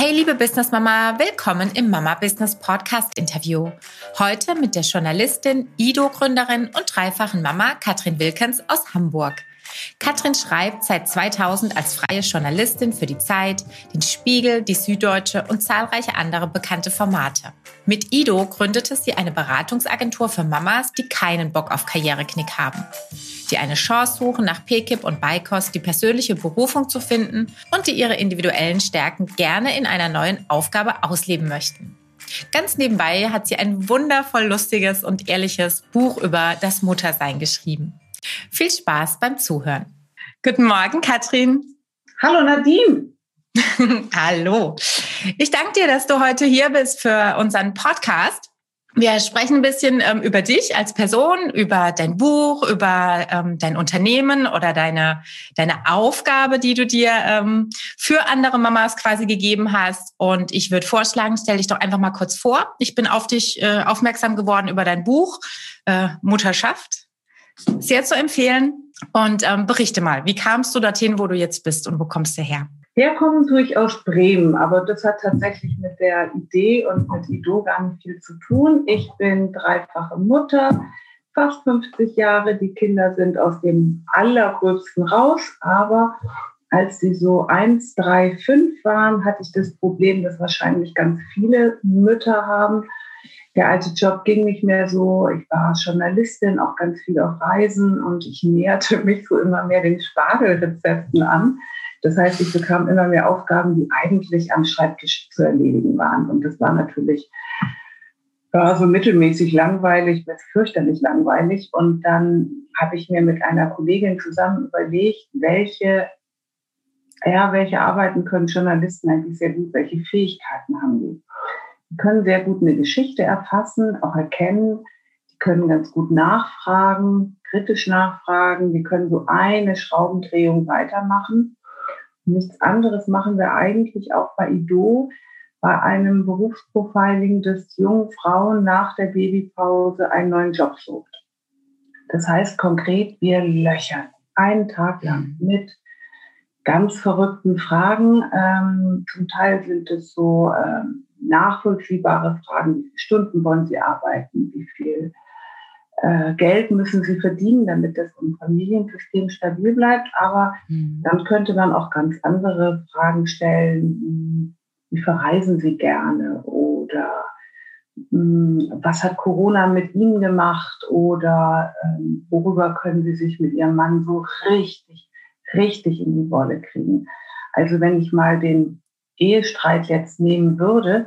Hey liebe Business Mama, willkommen im Mama Business Podcast Interview. Heute mit der Journalistin, Ido-Gründerin und dreifachen Mama Katrin Wilkens aus Hamburg. Katrin schreibt seit 2000 als freie Journalistin für die Zeit, den Spiegel, die Süddeutsche und zahlreiche andere bekannte Formate. Mit Ido gründete sie eine Beratungsagentur für Mamas, die keinen Bock auf Karriereknick haben, die eine Chance suchen, nach PKIP und Beikost die persönliche Berufung zu finden und die ihre individuellen Stärken gerne in einer neuen Aufgabe ausleben möchten. Ganz nebenbei hat sie ein wundervoll lustiges und ehrliches Buch über das Muttersein geschrieben. Viel Spaß beim Zuhören. Guten Morgen, Katrin. Hallo, Nadine. Hallo. Ich danke dir, dass du heute hier bist für unseren Podcast. Wir sprechen ein bisschen ähm, über dich als Person, über dein Buch, über ähm, dein Unternehmen oder deine, deine Aufgabe, die du dir ähm, für andere Mamas quasi gegeben hast. Und ich würde vorschlagen, stell dich doch einfach mal kurz vor. Ich bin auf dich äh, aufmerksam geworden über dein Buch äh, Mutterschaft sehr zu empfehlen. Und ähm, berichte mal, wie kamst du dorthin, wo du jetzt bist und wo kommst du her? Herkommen tue ich aus Bremen, aber das hat tatsächlich mit der Idee und mit Ido gar nicht viel zu tun. Ich bin dreifache Mutter, fast 50 Jahre. Die Kinder sind aus dem allergrößten raus, aber als sie so eins, drei, fünf waren, hatte ich das Problem, dass wahrscheinlich ganz viele Mütter haben der alte Job ging nicht mehr so. Ich war Journalistin, auch ganz viel auf Reisen und ich näherte mich so immer mehr den Spargelrezepten an. Das heißt, ich bekam immer mehr Aufgaben, die eigentlich am Schreibtisch zu erledigen waren. Und das war natürlich war so mittelmäßig langweilig, bis fürchterlich langweilig. Und dann habe ich mir mit einer Kollegin zusammen überlegt, welche, ja, welche Arbeiten können Journalisten eigentlich sehr gut, welche Fähigkeiten haben die. Die können sehr gut eine Geschichte erfassen, auch erkennen. Die können ganz gut nachfragen, kritisch nachfragen. Die können so eine Schraubendrehung weitermachen. Nichts anderes machen wir eigentlich auch bei IDO, bei einem Berufsprofiling, das jungen Frauen nach der Babypause einen neuen Job sucht. Das heißt konkret, wir löchern einen Tag lang mit ganz verrückten Fragen. Ähm, zum Teil sind es so ähm, nachvollziehbare Fragen, wie viele Stunden wollen Sie arbeiten, wie viel äh, Geld müssen Sie verdienen, damit das im Familiensystem stabil bleibt. Aber mhm. dann könnte man auch ganz andere Fragen stellen, wie, verreisen Sie gerne oder mh, hm, was hat Corona mit Ihnen gemacht oder ähm, worüber können Sie sich mit Ihrem Mann so richtig, richtig in die Wolle kriegen. Also wenn ich mal den Ehestreit jetzt nehmen würde,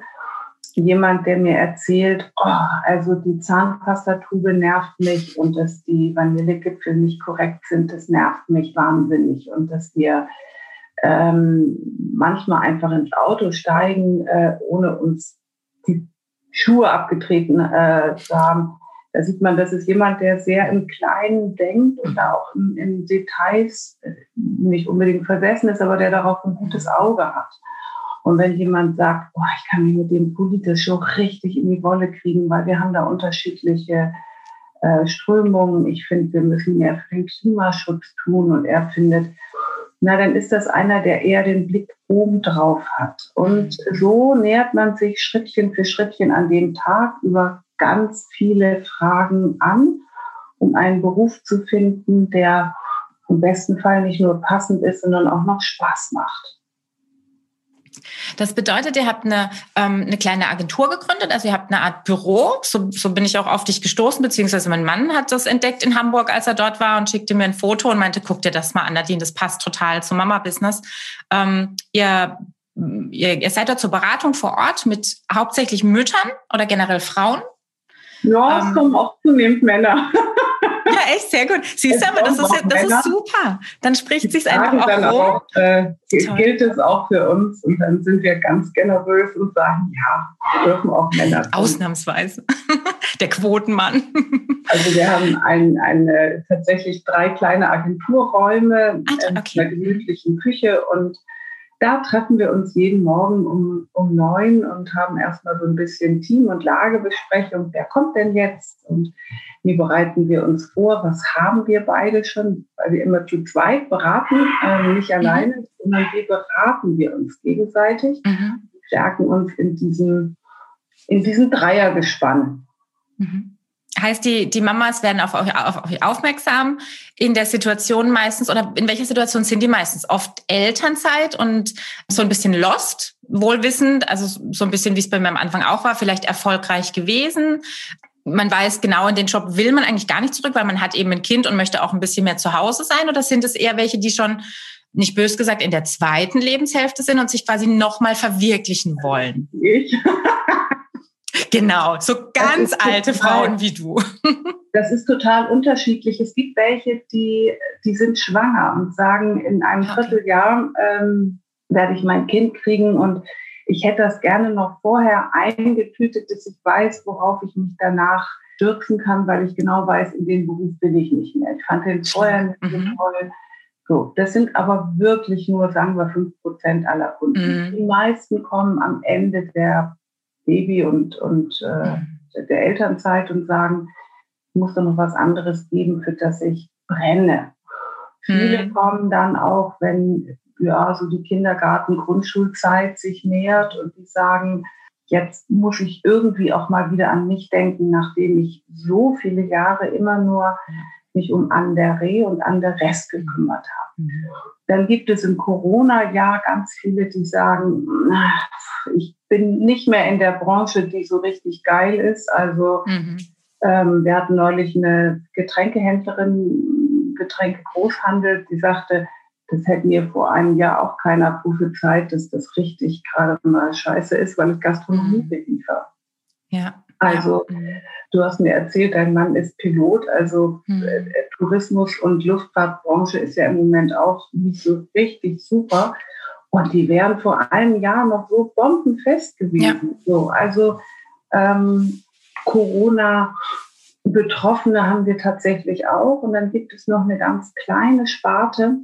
jemand, der mir erzählt, oh, also die Zahnpastatube nervt mich und dass die Vanillegipfel nicht korrekt sind, das nervt mich wahnsinnig und dass wir ähm, manchmal einfach ins Auto steigen, äh, ohne uns die Schuhe abgetreten äh, zu haben. Da sieht man, das ist jemand, der sehr im Kleinen denkt und da auch in, in Details äh, nicht unbedingt versessen ist, aber der darauf ein gutes Auge hat. Und wenn jemand sagt, boah, ich kann mich mit dem politisch so richtig in die Wolle kriegen, weil wir haben da unterschiedliche äh, Strömungen. Ich finde, wir müssen mehr für den Klimaschutz tun. Und er findet, na, dann ist das einer, der eher den Blick oben drauf hat. Und so nähert man sich Schrittchen für Schrittchen an dem Tag über ganz viele Fragen an, um einen Beruf zu finden, der im besten Fall nicht nur passend ist, sondern auch noch Spaß macht. Das bedeutet, ihr habt eine, ähm, eine kleine Agentur gegründet, also ihr habt eine Art Büro. So, so bin ich auch auf dich gestoßen, beziehungsweise mein Mann hat das entdeckt in Hamburg, als er dort war und schickte mir ein Foto und meinte, guck dir das mal an, Nadine, das passt total zum Mama-Business. Ähm, ihr, ihr, ihr seid dort zur Beratung vor Ort mit hauptsächlich Müttern oder generell Frauen? Ja, es ähm, kommen auch zunehmend Männer. Ja, echt sehr gut. Siehst du, aber das ist, das ist super. Dann spricht sich einfach auch rum. Auch, äh, gilt es auch für uns und dann sind wir ganz generös und sagen, ja, wir dürfen auch Männer. Kommen. Ausnahmsweise. Der Quotenmann. Also wir haben ein, eine, tatsächlich drei kleine Agenturräume Ach, okay. in einer gemütlichen Küche und da treffen wir uns jeden Morgen um, um neun und haben erstmal so ein bisschen Team- und Lagebesprechung. Wer kommt denn jetzt? Und wie bereiten wir uns vor? Was haben wir beide schon? Weil wir immer zu zweit beraten, äh, nicht mhm. alleine, sondern wie beraten wir uns gegenseitig? Mhm. stärken uns in diesem, in diesem Dreiergespann. Mhm. Heißt, die, die Mamas werden auf euch, auf euch aufmerksam in der Situation meistens oder in welcher Situation sind die meistens? Oft Elternzeit und so ein bisschen lost, wohlwissend, also so ein bisschen wie es bei mir am Anfang auch war, vielleicht erfolgreich gewesen. Man weiß genau, in den Job will man eigentlich gar nicht zurück, weil man hat eben ein Kind und möchte auch ein bisschen mehr zu Hause sein. Oder sind es eher welche, die schon nicht bös gesagt in der zweiten Lebenshälfte sind und sich quasi nochmal verwirklichen wollen? Ich. Genau, so ganz alte total, Frauen wie du. Das ist total unterschiedlich. Es gibt welche, die, die sind schwanger und sagen, in einem okay. Vierteljahr ähm, werde ich mein Kind kriegen und ich hätte das gerne noch vorher eingetütet, dass ich weiß, worauf ich mich danach stürzen kann, weil ich genau weiß, in dem Beruf bin ich nicht mehr. Ich fand den vorher nicht so mhm. toll. So, das sind aber wirklich nur, sagen wir, fünf Prozent aller Kunden. Mhm. Die meisten kommen am Ende der Baby und, und äh, der Elternzeit und sagen, es muss doch noch was anderes geben, für das ich brenne. Viele mhm. kommen dann auch, wenn ja so die Kindergarten, Grundschulzeit sich nähert und die sagen, jetzt muss ich irgendwie auch mal wieder an mich denken, nachdem ich so viele Jahre immer nur mich um Andere und Anderes gekümmert habe. Mhm. Dann gibt es im Corona-Jahr ganz viele, die sagen, ich bin nicht mehr in der Branche, die so richtig geil ist. Also mhm. ähm, wir hatten neulich eine Getränkehändlerin, Getränke-Großhandel, die sagte, das hätte mir vor einem Jahr auch keiner prophezeit, dass das richtig gerade mal scheiße ist, weil ich Gastronomie mhm. beliefer. Ja. Also, ja. Du hast mir erzählt, dein Mann ist Pilot, also mhm. Tourismus und Luftfahrtbranche ist ja im Moment auch nicht so richtig super. Und die wären vor einem Jahr noch so bombenfest gewesen. Ja. So, also ähm, Corona-Betroffene haben wir tatsächlich auch. Und dann gibt es noch eine ganz kleine Sparte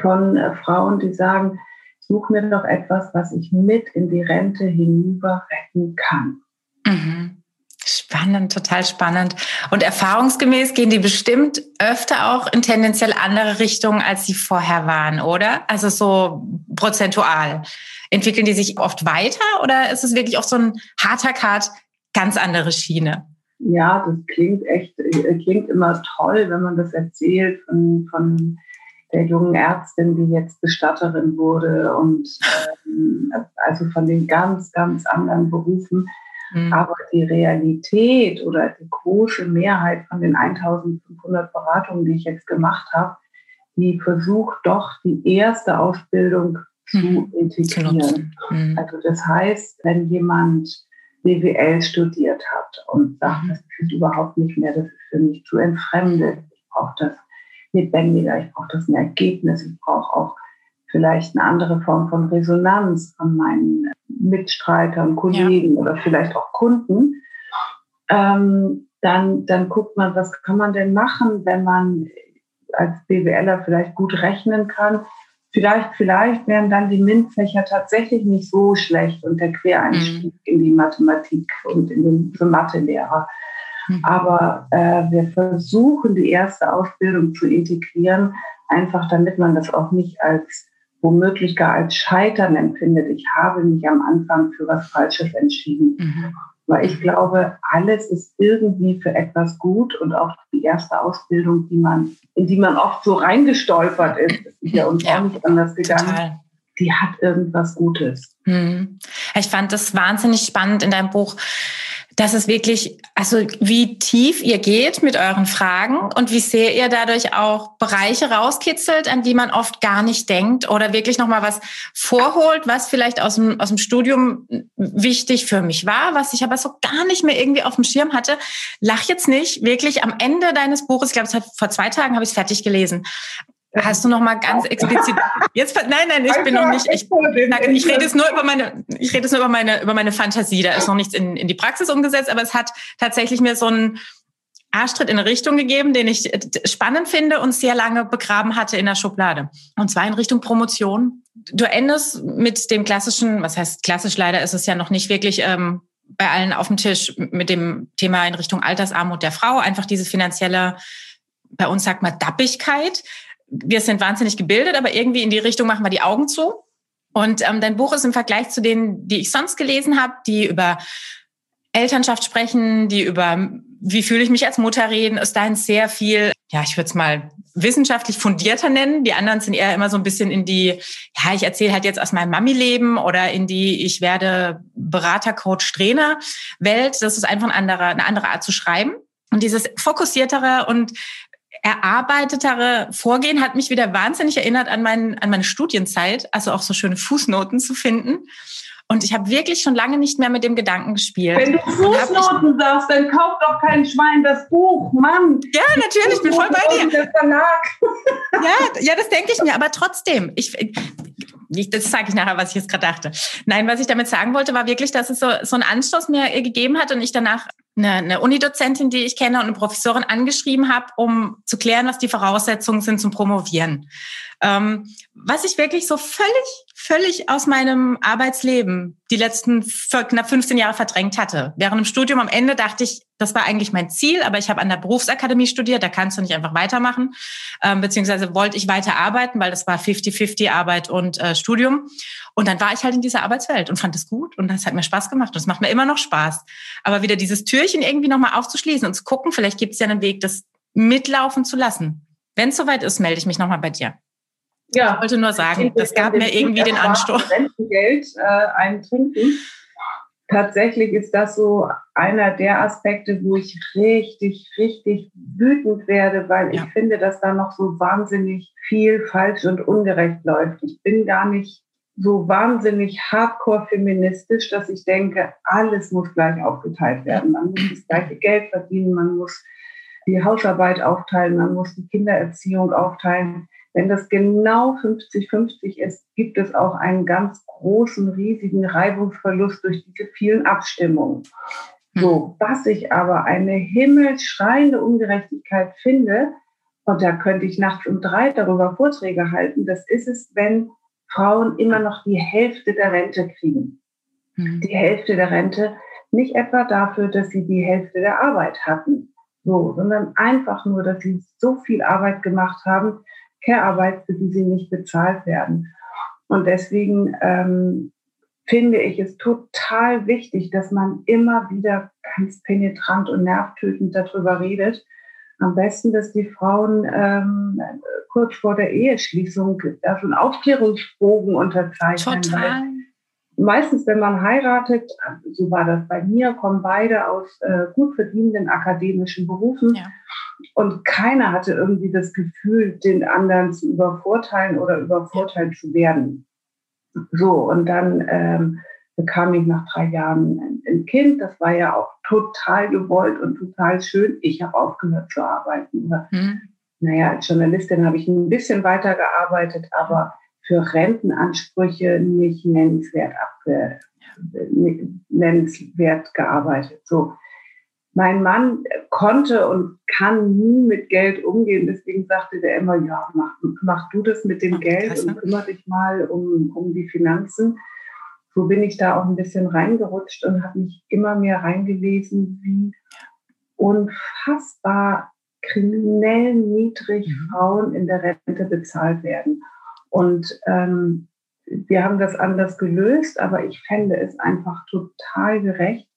von äh, Frauen, die sagen, such mir doch etwas, was ich mit in die Rente hinüber retten kann. Mhm. Spannend, total spannend. Und erfahrungsgemäß gehen die bestimmt öfter auch in tendenziell andere Richtungen, als sie vorher waren, oder? Also so prozentual. Entwickeln die sich oft weiter oder ist es wirklich auch so ein harter Cut, ganz andere Schiene? Ja, das klingt echt, äh, klingt immer toll, wenn man das erzählt von, von der jungen Ärztin, die jetzt Bestatterin wurde und ähm, also von den ganz, ganz anderen Berufen. Mhm. Aber die Realität oder die große Mehrheit von den 1500 Beratungen, die ich jetzt gemacht habe, die versucht doch die erste Ausbildung zu mhm. integrieren. Mhm. Also das heißt, wenn jemand BWL studiert hat und sagt, mhm. das ist überhaupt nicht mehr, das ist für mich zu entfremdet, ich brauche das lebendiger, ich brauche das ein Ergebnis, ich brauche auch vielleicht eine andere Form von Resonanz von meinen Mitstreitern, Kollegen ja. oder vielleicht auch Kunden, ähm, dann, dann guckt man, was kann man denn machen, wenn man als BWLer vielleicht gut rechnen kann. Vielleicht, vielleicht wären dann die MINT-Fächer tatsächlich nicht so schlecht und der Quereinstieg mhm. in die Mathematik und in den, für Mathelehrer. Mhm. Aber äh, wir versuchen, die erste Ausbildung zu integrieren, einfach damit man das auch nicht als womöglich gar als Scheitern empfindet. Ich habe mich am Anfang für was Falsches entschieden. Mhm. Weil ich glaube, alles ist irgendwie für etwas gut und auch die erste Ausbildung, die man, in die man oft so reingestolpert ist, ist ja uns ja, auch nicht anders gegangen. Total. Die hat irgendwas Gutes. Mhm. Ich fand das wahnsinnig spannend in deinem Buch dass es wirklich, also wie tief ihr geht mit euren Fragen und wie sehr ihr dadurch auch Bereiche rauskitzelt, an die man oft gar nicht denkt oder wirklich nochmal was vorholt, was vielleicht aus dem, aus dem Studium wichtig für mich war, was ich aber so gar nicht mehr irgendwie auf dem Schirm hatte. Lach jetzt nicht, wirklich am Ende deines Buches, ich glaube, es hat vor zwei Tagen habe ich es fertig gelesen, Hast du noch mal ganz explizit jetzt nein nein ich bin noch nicht ich, ich rede jetzt nur über meine ich rede jetzt nur über meine über meine Fantasie da ist noch nichts in, in die Praxis umgesetzt aber es hat tatsächlich mir so einen Arschtritt in eine Richtung gegeben, den ich äh, spannend finde und sehr lange begraben hatte in der Schublade. Und zwar in Richtung Promotion. Du endest mit dem klassischen, was heißt klassisch leider ist es ja noch nicht wirklich ähm, bei allen auf dem Tisch mit dem Thema in Richtung Altersarmut der Frau, einfach diese finanzielle, bei uns sagt man Dappigkeit wir sind wahnsinnig gebildet, aber irgendwie in die Richtung machen wir die Augen zu. Und ähm, dein Buch ist im Vergleich zu denen, die ich sonst gelesen habe, die über Elternschaft sprechen, die über wie fühle ich mich als Mutter reden, ist dahin sehr viel, ja, ich würde es mal wissenschaftlich fundierter nennen. Die anderen sind eher immer so ein bisschen in die, ja, ich erzähle halt jetzt aus meinem Mami-Leben oder in die, ich werde Berater, Coach, Trainer Welt. Das ist einfach ein anderer, eine andere Art zu schreiben. Und dieses fokussiertere und erarbeitetere Vorgehen hat mich wieder wahnsinnig erinnert an, mein, an meine Studienzeit, also auch so schöne Fußnoten zu finden. Und ich habe wirklich schon lange nicht mehr mit dem Gedanken gespielt. Wenn du Fußnoten sagst, dann kauft doch kein Schwein das Buch, Mann. Ja, natürlich, ich bin voll bei dir. Ja, ja, das denke ich mir, aber trotzdem, ich, ich, das sage ich nachher, was ich jetzt gerade dachte. Nein, was ich damit sagen wollte, war wirklich, dass es so, so einen Anstoß mir gegeben hat und ich danach eine, eine Unidozentin, die ich kenne und eine Professorin angeschrieben habe, um zu klären, was die Voraussetzungen sind zum Promovieren. Ähm, was ich wirklich so völlig, völlig aus meinem Arbeitsleben die letzten knapp 15 Jahre verdrängt hatte. Während dem Studium am Ende dachte ich, das war eigentlich mein Ziel, aber ich habe an der Berufsakademie studiert, da kannst du nicht einfach weitermachen, ähm, beziehungsweise wollte ich weiter arbeiten, weil das war 50-50 Arbeit und äh, Studium. Und dann war ich halt in dieser Arbeitswelt und fand es gut und das hat mir Spaß gemacht und es macht mir immer noch Spaß. Aber wieder dieses Türchen irgendwie nochmal aufzuschließen und zu gucken, vielleicht gibt es ja einen Weg, das mitlaufen zu lassen. Wenn es soweit ist, melde ich mich nochmal bei dir. Ja. Ich wollte nur sagen, das gab mir irgendwie den Anstoß. Rentengeld äh, eintrinken. Tatsächlich ist das so einer der Aspekte, wo ich richtig, richtig wütend werde, weil ja. ich finde, dass da noch so wahnsinnig viel falsch und ungerecht läuft. Ich bin gar nicht so wahnsinnig hardcore feministisch, dass ich denke, alles muss gleich aufgeteilt werden. Man muss das gleiche Geld verdienen, man muss die Hausarbeit aufteilen, man muss die Kindererziehung aufteilen. Wenn das genau 50-50 ist, gibt es auch einen ganz großen, riesigen Reibungsverlust durch diese vielen Abstimmungen. Hm. So, was ich aber eine himmelschreiende Ungerechtigkeit finde, und da könnte ich nachts um drei darüber Vorträge halten, das ist es, wenn Frauen immer noch die Hälfte der Rente kriegen. Hm. Die Hälfte der Rente nicht etwa dafür, dass sie die Hälfte der Arbeit hatten, so, sondern einfach nur, dass sie so viel Arbeit gemacht haben, Care-Arbeit, für die sie nicht bezahlt werden. Und deswegen ähm, finde ich es total wichtig, dass man immer wieder ganz penetrant und nervtötend darüber redet. Am besten, dass die Frauen ähm, kurz vor der Eheschließung einen Aufklärungsbogen unterzeichnen. Total. Meistens, wenn man heiratet, so war das bei mir, kommen beide aus äh, gut verdienenden akademischen Berufen. Ja. Und keiner hatte irgendwie das Gefühl, den anderen zu übervorteilen oder übervorteilt zu werden. So, und dann ähm, bekam ich nach drei Jahren ein, ein, Kind. Das war ja auch total gewollt und total schön. Ich habe aufgehört zu arbeiten. Mhm. Naja, als Journalistin habe ich ein bisschen weitergearbeitet, aber für Rentenansprüche nicht nennenswert, abge, nennenswert gearbeitet. So mein Mann konnte und kann nie mit Geld umgehen. Deswegen sagte der immer, ja, mach, mach du das mit dem Geld und kümmere dich mal um, um die Finanzen. So bin ich da auch ein bisschen reingerutscht und habe mich immer mehr reingelesen, wie unfassbar kriminell niedrig mhm. Frauen in der Rente bezahlt werden. Und ähm, wir haben das anders gelöst, aber ich fände es einfach total gerecht,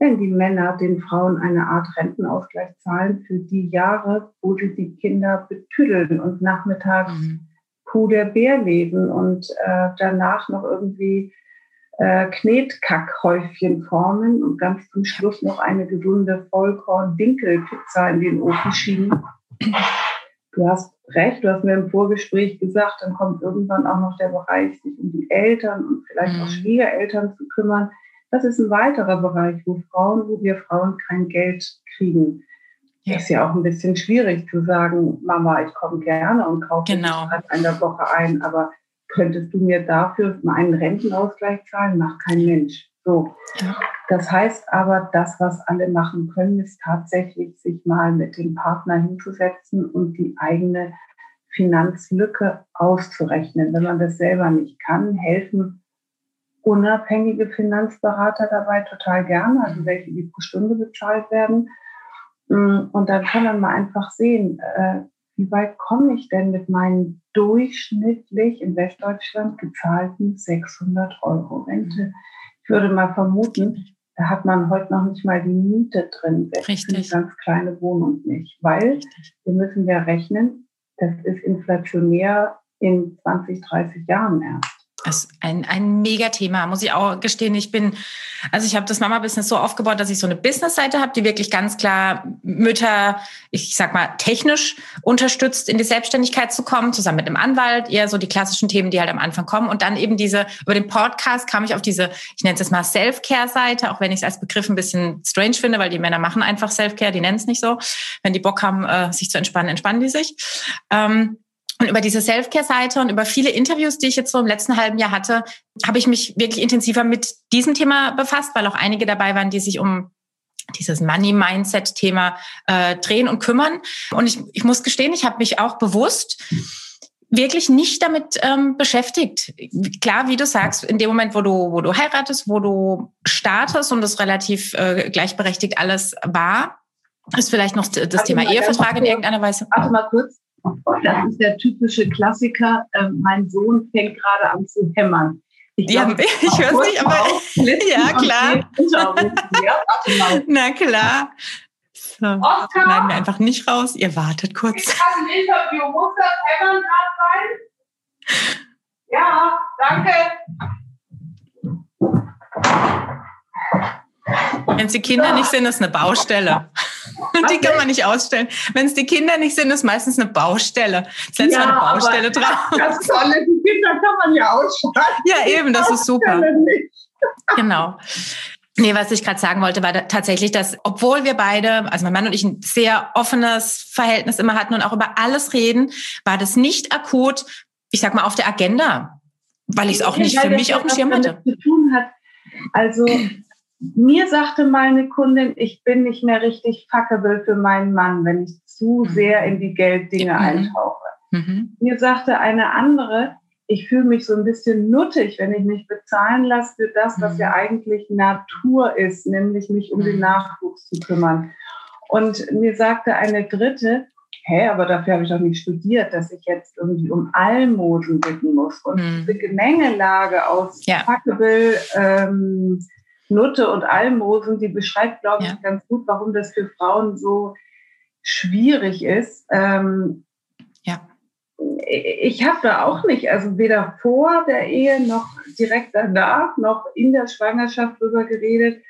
wenn die Männer den Frauen eine Art Rentenausgleich zahlen für die Jahre, wo sie die Kinder betüdeln und nachmittags mhm. Kuh der Bär leben und äh, danach noch irgendwie äh, Knetkackhäufchen formen und ganz zum Schluss noch eine gesunde Vollkorn-Dinkel-Pizza in den Ofen schieben. Du hast recht, du hast mir im Vorgespräch gesagt, dann kommt irgendwann auch noch der Bereich, sich um die Eltern und vielleicht mhm. auch Schwiegereltern zu kümmern. Das ist ein weiterer Bereich, wo Frauen, wo wir Frauen kein Geld kriegen. Ja. Ist ja auch ein bisschen schwierig zu sagen, Mama, ich komme gerne und kaufe genau. in der Woche ein, aber könntest du mir dafür einen Rentenausgleich zahlen? Macht kein Mensch. So. Das heißt aber, das, was alle machen können, ist tatsächlich, sich mal mit dem Partner hinzusetzen und die eigene Finanzlücke auszurechnen. Wenn man das selber nicht kann, helfen unabhängige Finanzberater dabei total gerne, also welche, die pro Stunde bezahlt werden. Mm, und dann kann man mal einfach sehen, äh, wie weit komme ich denn mit meinen durchschnittlich in Westdeutschland gezahlten 600 Euro Rente? Ich würde mal vermuten, da hat man heute noch nicht mal die Miete drin. Richtig. Eine ganz kleine Wohnung nicht. Weil Richtig. wir müssen ja rechnen, das ist inflationär in 20, 30 Jahren erst. Das ist ein, ein Mega-Thema, muss ich auch gestehen. Ich bin, also ich habe das Mama-Business so aufgebaut, dass ich so eine Business-Seite habe, die wirklich ganz klar Mütter, ich sag mal, technisch unterstützt, in die Selbstständigkeit zu kommen, zusammen mit einem Anwalt, eher so die klassischen Themen, die halt am Anfang kommen. Und dann eben diese, über den Podcast kam ich auf diese, ich nenne es jetzt mal Self-Care-Seite, auch wenn ich es als Begriff ein bisschen strange finde, weil die Männer machen einfach Self-Care, die nennen es nicht so. Wenn die Bock haben, äh, sich zu entspannen, entspannen die sich. Ähm, und über diese Self-Care-Seite und über viele Interviews, die ich jetzt so im letzten halben Jahr hatte, habe ich mich wirklich intensiver mit diesem Thema befasst, weil auch einige dabei waren, die sich um dieses Money-Mindset-Thema äh, drehen und kümmern. Und ich, ich muss gestehen, ich habe mich auch bewusst wirklich nicht damit ähm, beschäftigt. Klar, wie du sagst, in dem Moment, wo du, wo du heiratest, wo du startest und das relativ äh, gleichberechtigt alles war, ist vielleicht noch das Thema Ehevertrag in irgendeiner Weise. Warte mal kurz. Das ist der typische Klassiker. Ähm, mein Sohn fängt gerade an zu hämmern. Ich, glaub, ja, ich, ich höre nicht, aber ja, klar. Ja, Na klar. So, Oscar, schneiden wir einfach nicht raus. Ihr wartet kurz. Ich habe ein Interview. Muss das Hämmern gerade sein? Ja, danke. Wenn es die Kinder nicht sind, ist eine Baustelle. die kann man nicht ausstellen. Wenn es die Kinder nicht sind, ist meistens eine Baustelle. Das letzte ja, Mal eine Baustelle drauf. Das Tolle, die Kinder kann man ja ausschalten. Ja, eben, das ist super. Genau. Nee, was ich gerade sagen wollte, war da tatsächlich, dass obwohl wir beide, also mein Mann und ich, ein sehr offenes Verhältnis immer hatten und auch über alles reden, war das nicht akut, ich sag mal, auf der Agenda, weil ich es auch nicht für mich auf dem Schirm hatte. Zu tun hat. Also mir sagte meine Kundin, ich bin nicht mehr richtig fuckable für meinen Mann, wenn ich zu mhm. sehr in die Gelddinge mhm. eintauche. Mhm. Mir sagte eine andere, ich fühle mich so ein bisschen nuttig, wenn ich mich bezahlen lasse für das, was mhm. ja eigentlich Natur ist, nämlich mich um den mhm. Nachwuchs zu kümmern. Und mir sagte eine dritte, hä, aber dafür habe ich doch nicht studiert, dass ich jetzt irgendwie um Almosen bitten muss. Und mhm. diese Gemengelage aus ja. fuckable, ähm, Nutte und Almosen, die beschreibt, glaube ich, ja. ganz gut, warum das für Frauen so schwierig ist. Ähm, ja. Ich habe da auch nicht, also weder vor der Ehe noch direkt danach, noch in der Schwangerschaft drüber geredet.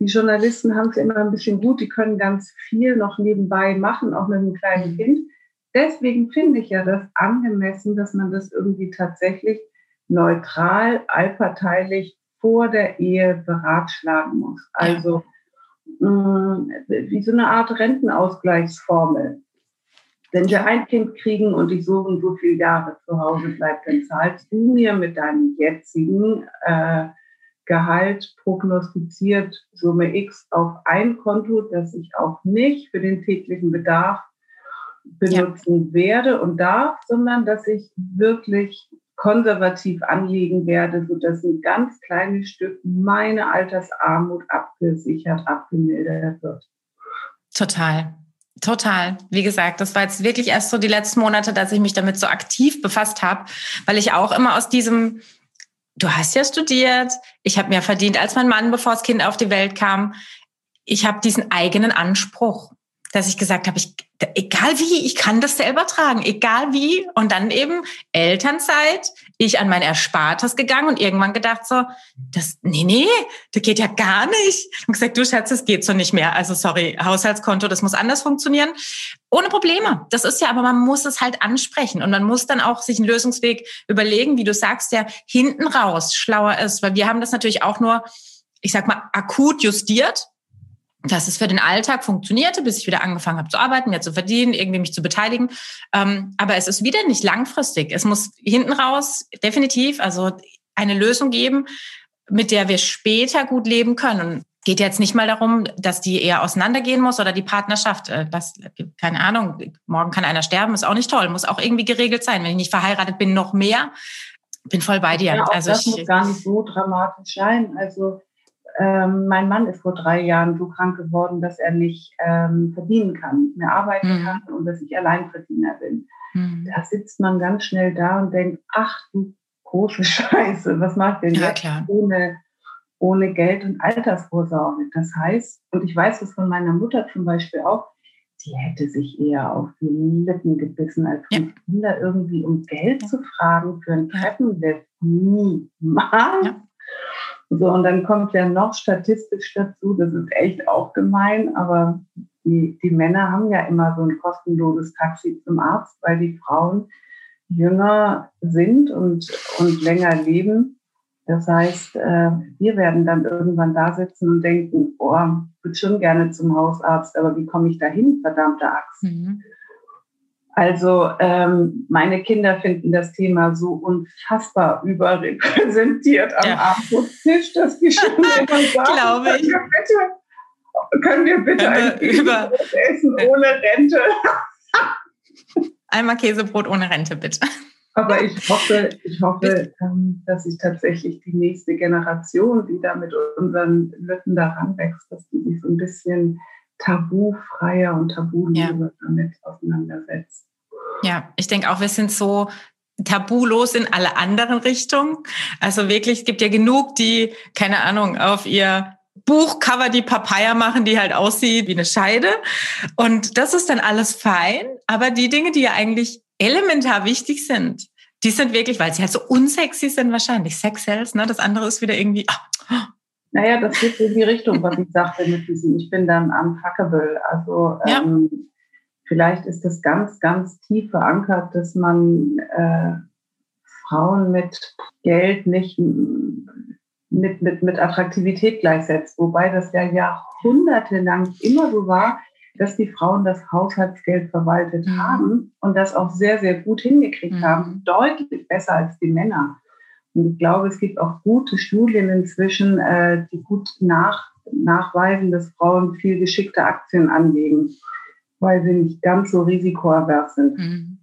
Die Journalisten haben es immer ein bisschen gut, die können ganz viel noch nebenbei machen, auch mit einem kleinen mhm. Kind. Deswegen finde ich ja das angemessen, dass man das irgendwie tatsächlich neutral, allparteilich vor der Ehe beratschlagen muss. Also mh, wie so eine Art Rentenausgleichsformel. Wenn wir ein Kind kriegen und ich so und so viele Jahre zu Hause bleibe, dann zahlst du mir mit deinem jetzigen äh, Gehalt prognostiziert Summe X auf ein Konto, das ich auch nicht für den täglichen Bedarf benutzen ja. werde und darf, sondern dass ich wirklich konservativ anlegen werde, sodass ein ganz kleines Stück meine Altersarmut abgesichert, abgemildert wird. Total. Total. Wie gesagt, das war jetzt wirklich erst so die letzten Monate, dass ich mich damit so aktiv befasst habe, weil ich auch immer aus diesem, du hast ja studiert, ich habe mehr verdient als mein Mann, bevor das Kind auf die Welt kam. Ich habe diesen eigenen Anspruch dass ich gesagt habe, ich, egal wie, ich kann das selber tragen, egal wie. Und dann eben Elternzeit, ich an mein Erspartes gegangen und irgendwann gedacht so, das, nee, nee, das geht ja gar nicht. Und gesagt, du Schatz, das geht so nicht mehr. Also sorry, Haushaltskonto, das muss anders funktionieren. Ohne Probleme. Das ist ja, aber man muss es halt ansprechen und man muss dann auch sich einen Lösungsweg überlegen, wie du sagst, der hinten raus schlauer ist, weil wir haben das natürlich auch nur, ich sag mal, akut justiert dass es für den Alltag funktionierte, bis ich wieder angefangen habe zu arbeiten, mehr zu verdienen, irgendwie mich zu beteiligen. Ähm, aber es ist wieder nicht langfristig. Es muss hinten raus definitiv also eine Lösung geben, mit der wir später gut leben können. Geht jetzt nicht mal darum, dass die eher auseinandergehen muss oder die Partnerschaft. Äh, das, keine Ahnung, morgen kann einer sterben, ist auch nicht toll, muss auch irgendwie geregelt sein. Wenn ich nicht verheiratet bin, noch mehr. Bin voll bei dir. Ja, also das ich, muss gar nicht so dramatisch sein. Also ähm, mein Mann ist vor drei Jahren so krank geworden, dass er nicht ähm, verdienen kann, nicht mehr arbeiten mhm. kann und dass ich Alleinverdiener bin. Mhm. Da sitzt man ganz schnell da und denkt, ach du große Scheiße, was macht denn ja, jetzt ohne, ohne Geld und Altersvorsorge? Das heißt, und ich weiß das von meiner Mutter zum Beispiel auch, die hätte sich eher auf die Lippen gebissen, als ja. Kinder irgendwie um Geld ja. zu fragen für ein Treppenlift. Niemals. Ja. So, und dann kommt ja noch statistisch dazu, das ist echt auch gemein, aber die, die Männer haben ja immer so ein kostenloses Taxi zum Arzt, weil die Frauen jünger sind und, und länger leben. Das heißt, äh, wir werden dann irgendwann da sitzen und denken, oh, ich würde schon gerne zum Hausarzt, aber wie komme ich da hin, verdammte Axt? Mhm. Also ähm, meine Kinder finden das Thema so unfassbar überrepräsentiert am ja. Abendbrottisch, dass die schon immer sagen, Glaube ich. Können wir bitte, können wir bitte ein über essen ohne Rente? Einmal Käsebrot ohne Rente, bitte. Aber ich hoffe, ich hoffe, ähm, dass sich tatsächlich die nächste Generation, die da mit unseren Lütten daran wächst, dass die sich so ein bisschen tabufreier und tabuloser ja. damit auseinandersetzt. Ja, ich denke auch, wir sind so tabulos in alle anderen Richtungen. Also wirklich, es gibt ja genug, die, keine Ahnung, auf ihr Buchcover die Papaya machen, die halt aussieht wie eine Scheide. Und das ist dann alles fein. Aber die Dinge, die ja eigentlich elementar wichtig sind, die sind wirklich, weil sie halt so unsexy sind wahrscheinlich. Sex sells, ne? Das andere ist wieder irgendwie. Oh. Naja, das geht in die Richtung, was ich sagte mit diesem, ich bin dann unfuckable. Also ja. ähm, vielleicht ist das ganz, ganz tief verankert, dass man äh, Frauen mit Geld nicht mit, mit, mit Attraktivität gleichsetzt, wobei das ja jahrhundertelang immer so war, dass die Frauen das Haushaltsgeld verwaltet mhm. haben und das auch sehr, sehr gut hingekriegt mhm. haben, deutlich besser als die Männer. Und ich glaube, es gibt auch gute Studien inzwischen, äh, die gut nach, nachweisen, dass Frauen viel geschickte Aktien anlegen, weil sie nicht ganz so risikoavers sind. Mhm.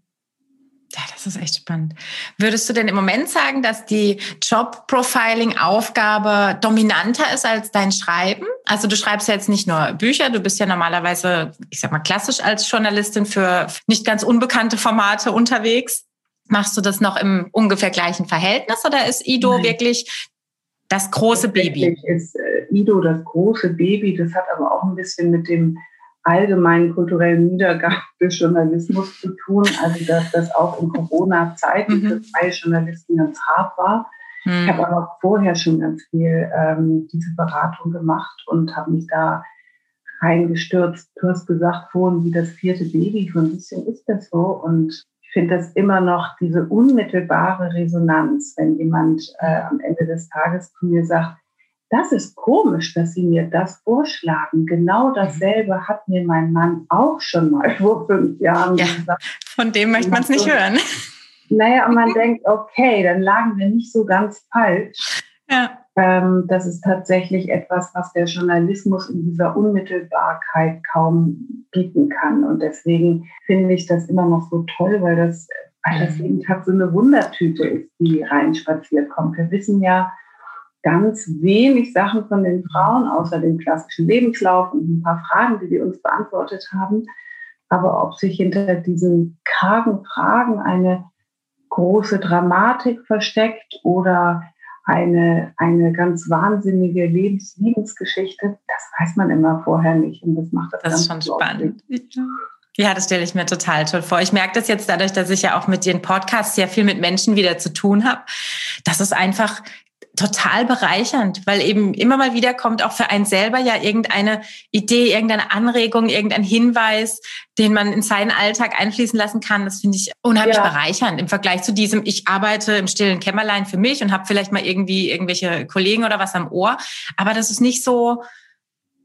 Ja, das ist echt spannend. Würdest du denn im Moment sagen, dass die Job-Profiling-Aufgabe dominanter ist als dein Schreiben? Also du schreibst ja jetzt nicht nur Bücher, du bist ja normalerweise, ich sag mal, klassisch als Journalistin für nicht ganz unbekannte Formate unterwegs. Machst du das noch im ungefähr gleichen Verhältnis oder ist Ido Nein. wirklich das große Baby? ist äh, Ido das große Baby. Das hat aber auch ein bisschen mit dem allgemeinen kulturellen Niedergang des Journalismus zu tun. Also dass das auch in Corona-Zeiten mhm. für freie Journalisten ganz hart war. Mhm. Ich habe aber vorher schon ganz viel ähm, diese Beratung gemacht und habe mich da reingestürzt. Du hast gesagt vorhin, wie das vierte Baby, so ein bisschen ist das so. Und ich finde das immer noch diese unmittelbare Resonanz, wenn jemand äh, am Ende des Tages zu mir sagt, das ist komisch, dass Sie mir das vorschlagen. Genau dasselbe hat mir mein Mann auch schon mal vor fünf Jahren ja, gesagt. Von dem möchte man es nicht hören. Naja, und man denkt, okay, dann lagen wir nicht so ganz falsch. Ja. Ähm, das ist tatsächlich etwas, was der Journalismus in dieser Unmittelbarkeit kaum bieten kann. Und deswegen finde ich das immer noch so toll, weil das, weil das mhm. jeden Tag so eine Wundertüte ist, die reinspaziert kommt. Wir wissen ja, ganz wenig Sachen von den Frauen, außer dem klassischen Lebenslauf und ein paar Fragen, die die uns beantwortet haben. Aber ob sich hinter diesen kargen Fragen eine große Dramatik versteckt oder eine, eine ganz wahnsinnige Lebens Lebensgeschichte, das weiß man immer vorher nicht. Und das macht das, das ist schon spannend. Ja, das stelle ich mir total toll vor. Ich merke das jetzt dadurch, dass ich ja auch mit den Podcasts sehr viel mit Menschen wieder zu tun habe, dass es einfach total bereichernd, weil eben immer mal wieder kommt auch für einen selber ja irgendeine Idee, irgendeine Anregung, irgendein Hinweis, den man in seinen Alltag einfließen lassen kann. Das finde ich unheimlich ja. bereichernd im Vergleich zu diesem, ich arbeite im stillen Kämmerlein für mich und habe vielleicht mal irgendwie irgendwelche Kollegen oder was am Ohr. Aber das ist nicht so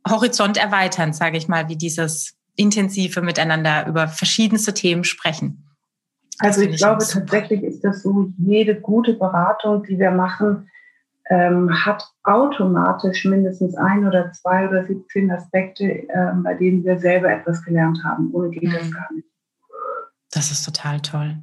horizont erweiternd, sage ich mal, wie dieses intensive Miteinander über verschiedenste Themen sprechen. Also ich, ich glaube tatsächlich ist das so, jede gute Beratung, die wir machen, ähm, hat automatisch mindestens ein oder zwei oder 17 Aspekte, äh, bei denen wir selber etwas gelernt haben. Ohne geht mhm. das gar nicht. Das ist total toll.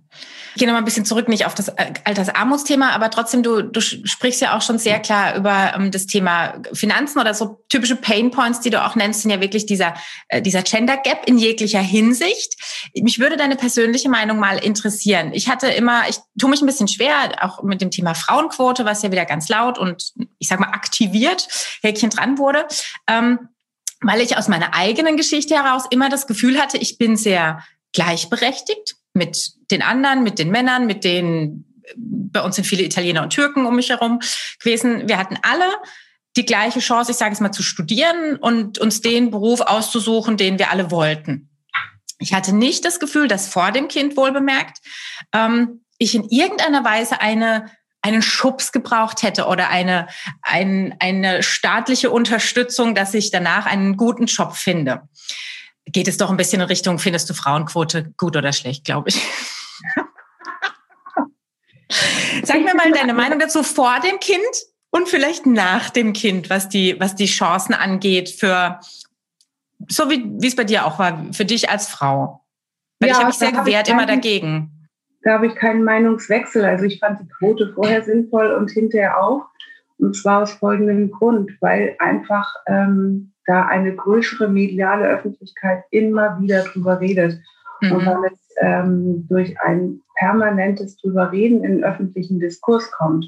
Ich gehe nochmal ein bisschen zurück, nicht auf das äh, Altersarmutsthema, aber trotzdem, du, du sprichst ja auch schon sehr klar über ähm, das Thema Finanzen oder so typische Pain Points, die du auch nennst, sind ja wirklich dieser, äh, dieser Gender Gap in jeglicher Hinsicht. Mich würde deine persönliche Meinung mal interessieren. Ich hatte immer, ich tue mich ein bisschen schwer, auch mit dem Thema Frauenquote, was ja wieder ganz laut und ich sag mal aktiviert, Häkchen dran wurde. Ähm, weil ich aus meiner eigenen Geschichte heraus immer das Gefühl hatte, ich bin sehr gleichberechtigt mit den anderen, mit den Männern, mit den, bei uns sind viele Italiener und Türken um mich herum gewesen. Wir hatten alle die gleiche Chance, ich sage es mal, zu studieren und uns den Beruf auszusuchen, den wir alle wollten. Ich hatte nicht das Gefühl, dass vor dem Kind wohl bemerkt, ähm, ich in irgendeiner Weise eine einen Schubs gebraucht hätte oder eine, ein, eine staatliche Unterstützung, dass ich danach einen guten Job finde geht es doch ein bisschen in Richtung, findest du Frauenquote gut oder schlecht, glaube ich. Sag mir mal deine Meinung dazu vor dem Kind und vielleicht nach dem Kind, was die, was die Chancen angeht für, so wie, wie es bei dir auch war, für dich als Frau. Weil ja, ich habe mich sehr gewehrt immer dagegen. Da habe ich keinen Meinungswechsel. Also ich fand die Quote vorher sinnvoll und hinterher auch. Und zwar aus folgendem Grund, weil einfach ähm, da eine größere mediale Öffentlichkeit immer wieder drüber redet. Mhm. Und weil es ähm, durch ein permanentes Drüberreden in öffentlichen Diskurs kommt.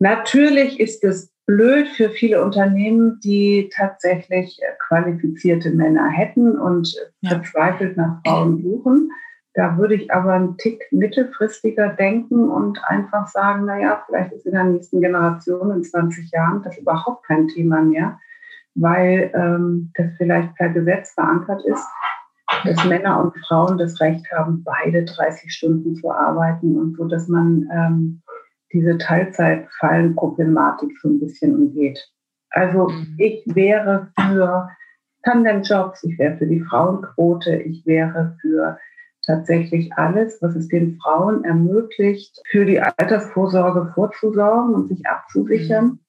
Natürlich ist es blöd für viele Unternehmen, die tatsächlich qualifizierte Männer hätten und ja. verzweifelt nach Frauen suchen. Da würde ich aber einen Tick mittelfristiger denken und einfach sagen, naja, vielleicht ist in der nächsten Generation in 20 Jahren das überhaupt kein Thema mehr weil ähm, das vielleicht per Gesetz verankert ist, dass Männer und Frauen das Recht haben, beide 30 Stunden zu arbeiten und so, dass man ähm, diese Teilzeitfallenproblematik so ein bisschen umgeht. Also mhm. ich wäre für Tandemjobs, ich wäre für die Frauenquote, ich wäre für tatsächlich alles, was es den Frauen ermöglicht, für die Altersvorsorge vorzusorgen und sich abzusichern.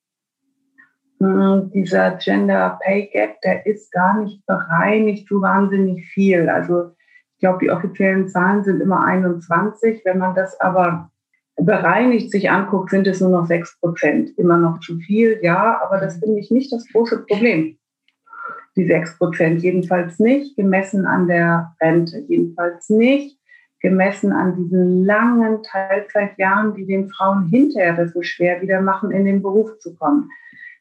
Hm, dieser Gender Pay Gap, der ist gar nicht bereinigt so wahnsinnig viel. Also ich glaube, die offiziellen Zahlen sind immer 21. Wenn man das aber bereinigt sich anguckt, sind es nur noch 6 Prozent. Immer noch zu viel, ja, aber das finde ich nicht das große Problem. Die 6 Prozent jedenfalls nicht, gemessen an der Rente, jedenfalls nicht gemessen an diesen langen Teilzeitjahren, die den Frauen hinterher das so schwer wieder machen, in den Beruf zu kommen.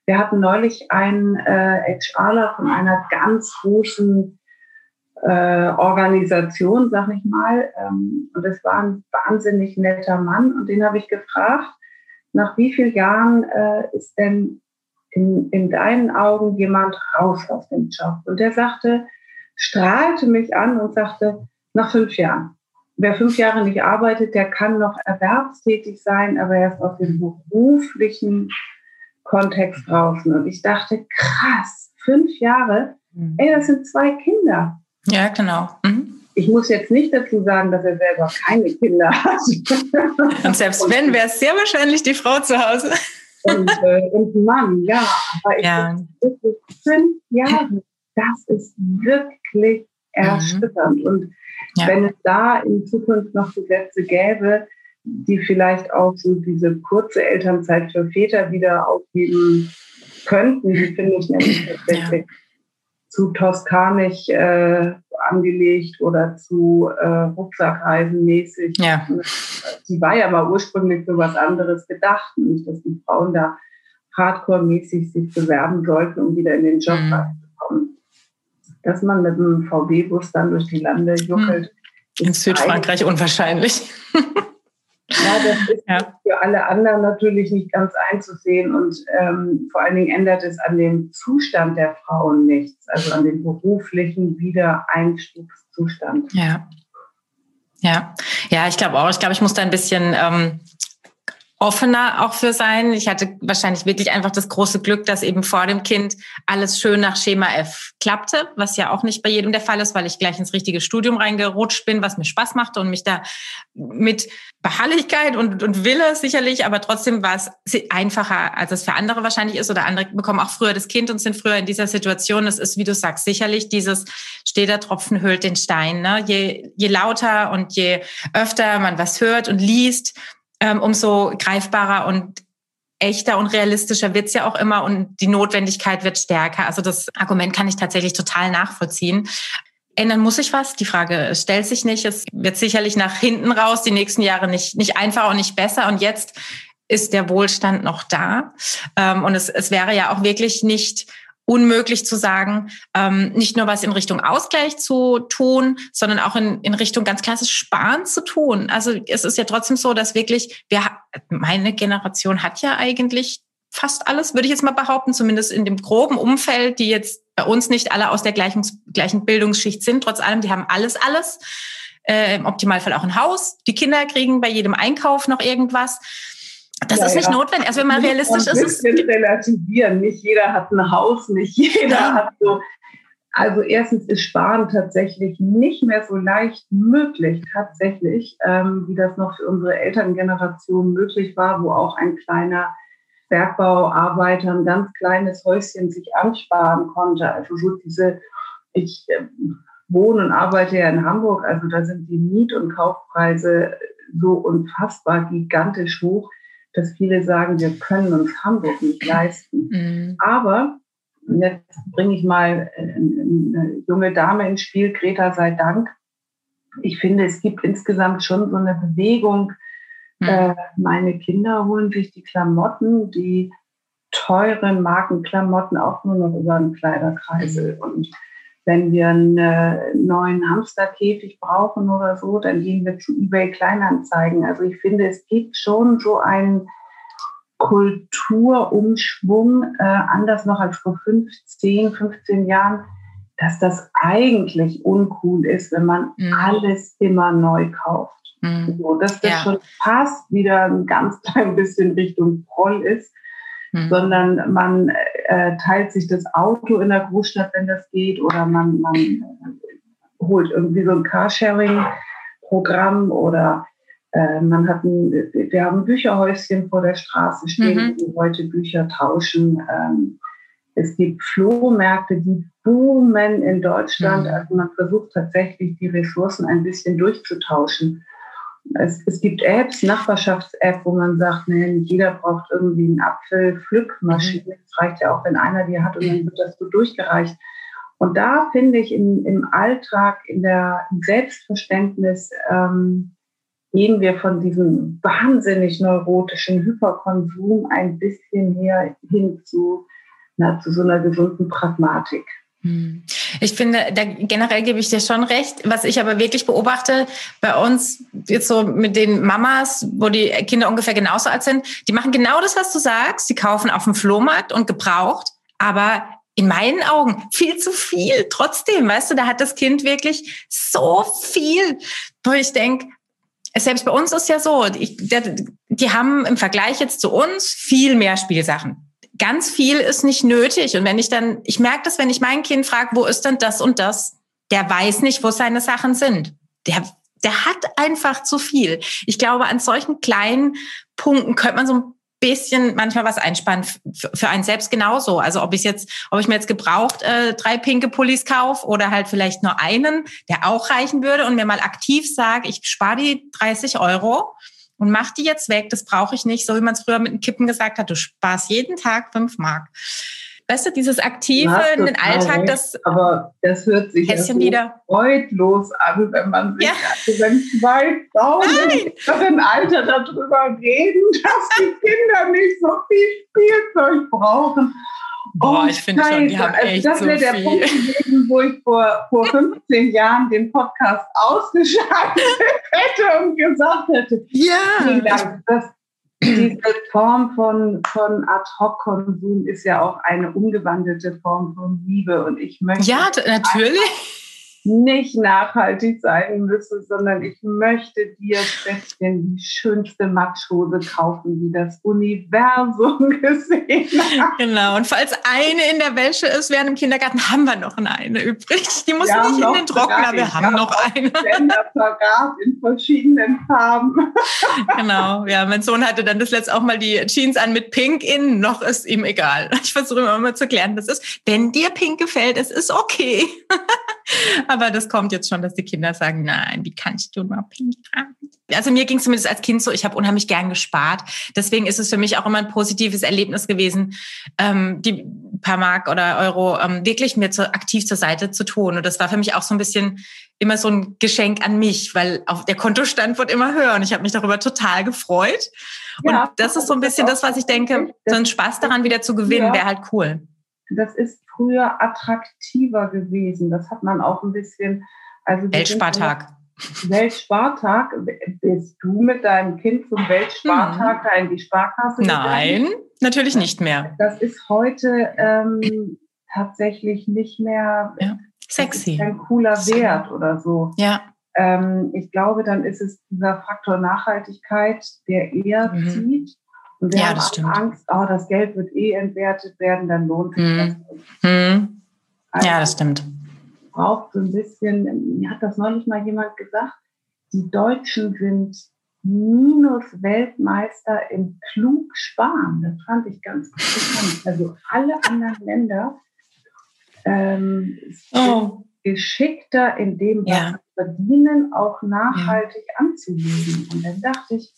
Wir hatten neulich einen äh, HRler von einer ganz großen äh, Organisation, sag ich mal. Ähm, und es war ein wahnsinnig netter Mann. Und den habe ich gefragt, nach wie vielen Jahren äh, ist denn in, in deinen Augen jemand raus aus dem Job? Und der sagte, strahlte mich an und sagte, nach fünf Jahren. Wer fünf Jahre nicht arbeitet, der kann noch erwerbstätig sein, aber erst aus dem beruflichen Kontext draußen. Und ich dachte, krass, fünf Jahre, mhm. ey, das sind zwei Kinder. Ja, genau. Mhm. Ich muss jetzt nicht dazu sagen, dass er selber keine Kinder hat. Und selbst wenn, wäre es sehr wahrscheinlich die Frau zu Hause. Und, äh, und Mann, ja. Aber ich ja. wirklich fünf Jahre, das ist wirklich erschütternd. Mhm. Und ja. wenn es da in Zukunft noch Gesetze gäbe, die vielleicht auch so diese kurze Elternzeit für Väter wieder aufgeben könnten. Die finde ich nämlich tatsächlich ja. zu toskanisch äh, angelegt oder zu äh, Rucksackreisenmäßig. Ja. Die war ja mal ursprünglich für was anderes gedacht, nicht, dass die Frauen da hardcore-mäßig sich bewerben sollten, um wieder in den Job mhm. reinzukommen. Dass man mit einem VW-Bus dann durch die Lande juckelt. Mhm. In Südfrankreich unwahrscheinlich. Ja, das ist ja. für alle anderen natürlich nicht ganz einzusehen und ähm, vor allen Dingen ändert es an dem Zustand der Frauen nichts, also an dem beruflichen Wiedereinstiegszustand. Ja. Ja, ja, ich glaube auch. Ich glaube, ich muss da ein bisschen ähm, offener auch für sein. Ich hatte wahrscheinlich wirklich einfach das große Glück, dass eben vor dem Kind alles schön nach Schema F klappte, was ja auch nicht bei jedem der Fall ist, weil ich gleich ins richtige Studium reingerutscht bin, was mir Spaß machte und mich da mit Beharrlichkeit und, und Wille sicherlich, aber trotzdem war es einfacher, als es für andere wahrscheinlich ist oder andere bekommen auch früher das Kind und sind früher in dieser Situation. Es ist, wie du sagst, sicherlich dieses steht der Tropfen hüllt den Stein. Ne? Je, je lauter und je öfter man was hört und liest, ähm, umso greifbarer und echter und realistischer wird's ja auch immer und die Notwendigkeit wird stärker. Also das Argument kann ich tatsächlich total nachvollziehen. Ändern muss sich was? Die Frage stellt sich nicht. Es wird sicherlich nach hinten raus die nächsten Jahre nicht, nicht einfacher und nicht besser. Und jetzt ist der Wohlstand noch da. Ähm, und es, es wäre ja auch wirklich nicht unmöglich zu sagen, ähm, nicht nur was in Richtung Ausgleich zu tun, sondern auch in, in Richtung ganz klassisch Sparen zu tun. Also es ist ja trotzdem so, dass wirklich, wir, meine Generation hat ja eigentlich fast alles, würde ich jetzt mal behaupten, zumindest in dem groben Umfeld, die jetzt bei uns nicht alle aus der gleichen, gleichen Bildungsschicht sind. Trotz allem, die haben alles, alles. Äh, Im Optimalfall auch ein Haus. Die Kinder kriegen bei jedem Einkauf noch irgendwas. Das ja, ist nicht ja. notwendig. Also wenn man realistisch ist, ist es relativieren. Nicht jeder hat ein Haus, nicht jeder ja. hat so. Also erstens ist Sparen tatsächlich nicht mehr so leicht möglich, tatsächlich, ähm, wie das noch für unsere Elterngeneration möglich war, wo auch ein kleiner Bergbauarbeiter ein ganz kleines Häuschen sich ansparen konnte. Also so diese, ich äh, wohne und arbeite ja in Hamburg, also da sind die Miet- und Kaufpreise so unfassbar gigantisch hoch dass viele sagen, wir können uns Hamburg nicht leisten. Mhm. Aber jetzt bringe ich mal eine junge Dame ins Spiel, Greta sei Dank. Ich finde, es gibt insgesamt schon so eine Bewegung. Mhm. Äh, meine Kinder holen sich die Klamotten, die teuren Markenklamotten auch nur noch über einen Kleiderkreisel. Mhm. Und wenn wir einen äh, neuen Hamsterkäfig brauchen oder so, dann gehen wir zu eBay Kleinanzeigen. Also ich finde, es gibt schon so einen Kulturumschwung, äh, anders noch als vor 15, 15 Jahren, dass das eigentlich uncool ist, wenn man mhm. alles immer neu kauft. Mhm. So, dass das ja. schon fast wieder ein ganz klein bisschen Richtung Proll ist hm. sondern man äh, teilt sich das Auto in der Großstadt, wenn das geht, oder man, man äh, holt irgendwie so ein Carsharing-Programm oder äh, man hat ein, wir haben ein Bücherhäuschen vor der Straße stehen, mhm. wo heute Bücher tauschen. Ähm, es gibt Flohmärkte, die boomen in Deutschland. Mhm. Also man versucht tatsächlich, die Ressourcen ein bisschen durchzutauschen. Es, es gibt Apps, Nachbarschafts-App, wo man sagt, nee, nicht jeder braucht irgendwie eine Apfelpflückmaschine. Mhm. Es reicht ja auch, wenn einer die hat und dann wird das so durchgereicht. Und da finde ich in, im Alltag, in der im Selbstverständnis, ähm, gehen wir von diesem wahnsinnig neurotischen Hyperkonsum ein bisschen her hin zu, na, zu so einer gesunden Pragmatik. Hm. Ich finde, da generell gebe ich dir schon recht. Was ich aber wirklich beobachte bei uns jetzt so mit den Mamas, wo die Kinder ungefähr genauso alt sind, die machen genau das, was du sagst. Die kaufen auf dem Flohmarkt und gebraucht, aber in meinen Augen viel zu viel. Trotzdem, weißt du, da hat das Kind wirklich so viel, wo ich denke, selbst bei uns ist ja so, ich, die haben im Vergleich jetzt zu uns viel mehr Spielsachen ganz viel ist nicht nötig. Und wenn ich dann, ich merke das, wenn ich mein Kind frage, wo ist denn das und das, der weiß nicht, wo seine Sachen sind. Der, der hat einfach zu viel. Ich glaube, an solchen kleinen Punkten könnte man so ein bisschen manchmal was einsparen für einen selbst genauso. Also ob ich jetzt, ob ich mir jetzt gebraucht äh, drei pinke Pullis kaufe oder halt vielleicht nur einen, der auch reichen würde und mir mal aktiv sage, ich spare die 30 Euro und mach die jetzt weg, das brauche ich nicht, so wie man es früher mit dem Kippen gesagt hat, du sparst jeden Tag fünf Mark. Weißt du, dieses Aktive in den Alltag, recht, das. Aber das hört sich Häschen ja so wieder. freudlos an, wenn man sich, ja. also wenn zwei Frauen im Alter darüber reden, dass die Kinder nicht so viel Spielzeug brauchen. Boah, oh, ich finde schon, die haben also echt Das wäre der Punkt gewesen, wo ich vor, vor 15 Jahren den Podcast ausgeschaltet hätte und gesagt hätte, ja, das, diese Form von, von Ad-Hoc-Konsum ist ja auch eine umgewandelte Form von Liebe und ich möchte... Ja, natürlich nicht nachhaltig sein müsse, sondern ich möchte dir Schätzchen die schönste Matschhose kaufen, die das Universum gesehen hat. Genau, und falls eine in der Wäsche ist während im Kindergarten, haben wir noch eine übrig. Die muss nicht in den Trockner, wir haben noch eine. Vergaß in verschiedenen Farben. Genau, ja, mein Sohn hatte dann das letzte auch mal die Jeans an mit Pink in, noch ist ihm egal. Ich versuche immer mal zu klären, das ist, wenn dir Pink gefällt, es ist okay. Aber das kommt jetzt schon, dass die Kinder sagen, nein, wie kannst du nur pink tragen? Also mir ging es zumindest als Kind so, ich habe unheimlich gern gespart. Deswegen ist es für mich auch immer ein positives Erlebnis gewesen, ähm, die paar Mark oder Euro ähm, wirklich mir zu, aktiv zur Seite zu tun. Und das war für mich auch so ein bisschen immer so ein Geschenk an mich, weil auf der Kontostand wird immer höher und ich habe mich darüber total gefreut. Ja, und das ist so ein bisschen das, was ich denke, so ein Spaß daran wieder zu gewinnen, wäre halt cool. Das ist früher attraktiver gewesen. Das hat man auch ein bisschen. Also Weltspartag. Weltspartag. Bist du mit deinem Kind zum Weltspartag hm. da in die Sparkasse? Nein, gegangen? natürlich nicht mehr. Das ist heute ähm, tatsächlich nicht mehr ja. sexy. Ein cooler Wert oder so. Ja. Ähm, ich glaube, dann ist es dieser Faktor Nachhaltigkeit, der eher mhm. zieht. Und wir ja, haben das stimmt. Angst, oh, das Geld wird eh entwertet werden, dann lohnt sich mhm. das. Mhm. Also, ja, das stimmt. Braucht so ein bisschen, mir hat das neulich mal jemand gesagt, die Deutschen sind Minus-Weltmeister im Klugsparen. Das fand ich ganz interessant. Also alle anderen Länder ähm, oh. geschickter in dem, was ja. sie verdienen, auch nachhaltig ja. anzulegen. Und dann dachte ich,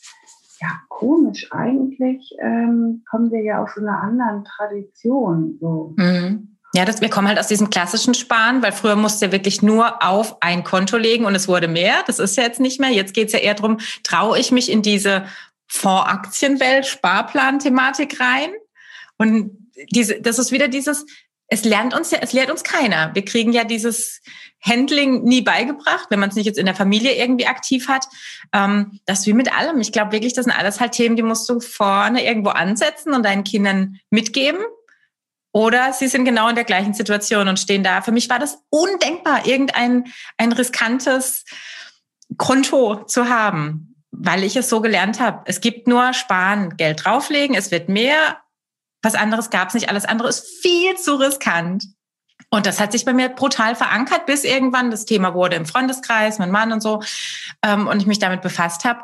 ja, komisch. Eigentlich ähm, kommen wir ja aus einer anderen Tradition. So. Mhm. Ja, das, wir kommen halt aus diesem klassischen Sparen, weil früher musste wirklich nur auf ein Konto legen und es wurde mehr. Das ist ja jetzt nicht mehr. Jetzt geht es ja eher darum, traue ich mich in diese Fondsaktienwelt, Sparplan-Thematik rein? Und diese, das ist wieder dieses, es lernt uns ja, es lehrt uns keiner. Wir kriegen ja dieses Handling nie beigebracht, wenn man es nicht jetzt in der Familie irgendwie aktiv hat. Ähm, das wie mit allem. Ich glaube wirklich, das sind alles halt Themen, die musst du vorne irgendwo ansetzen und deinen Kindern mitgeben. Oder sie sind genau in der gleichen Situation und stehen da. Für mich war das undenkbar, irgendein ein riskantes Konto zu haben, weil ich es so gelernt habe. Es gibt nur Sparen, Geld drauflegen, es wird mehr was anderes gab es nicht. Alles andere ist viel zu riskant. Und das hat sich bei mir brutal verankert, bis irgendwann das Thema wurde im Freundeskreis, mein Mann und so, ähm, und ich mich damit befasst habe.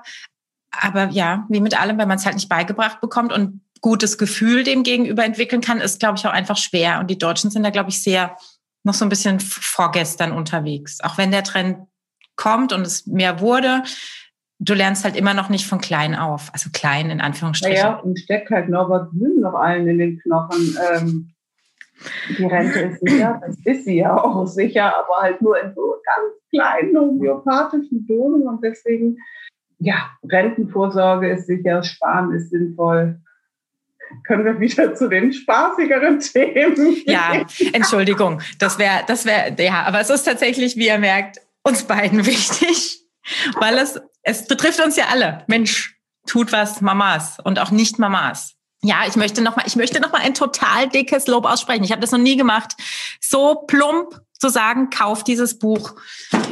Aber ja, wie mit allem, wenn man es halt nicht beigebracht bekommt und gutes Gefühl dem gegenüber entwickeln kann, ist, glaube ich, auch einfach schwer. Und die Deutschen sind da, glaube ich, sehr noch so ein bisschen vorgestern unterwegs. Auch wenn der Trend kommt und es mehr wurde, du lernst halt immer noch nicht von klein auf. Also klein in Anführungsstrichen. Ja, naja, und steckt halt Norbert Grün noch allen in den Knochen. Ähm, die Rente ist sicher, das ist sie ja auch sicher, aber halt nur in so ganz kleinen homöopathischen Dosen und deswegen, ja, Rentenvorsorge ist sicher, Sparen ist sinnvoll. Können wir wieder zu den spaßigeren Themen? Ja, Entschuldigung, das wäre, das wäre, ja, aber es ist tatsächlich, wie ihr merkt, uns beiden wichtig, weil es es betrifft uns ja alle. Mensch, tut was Mamas und auch nicht Mamas. Ja, ich möchte noch mal, ich möchte noch mal ein total dickes Lob aussprechen. Ich habe das noch nie gemacht. So plump zu sagen, kauf dieses Buch.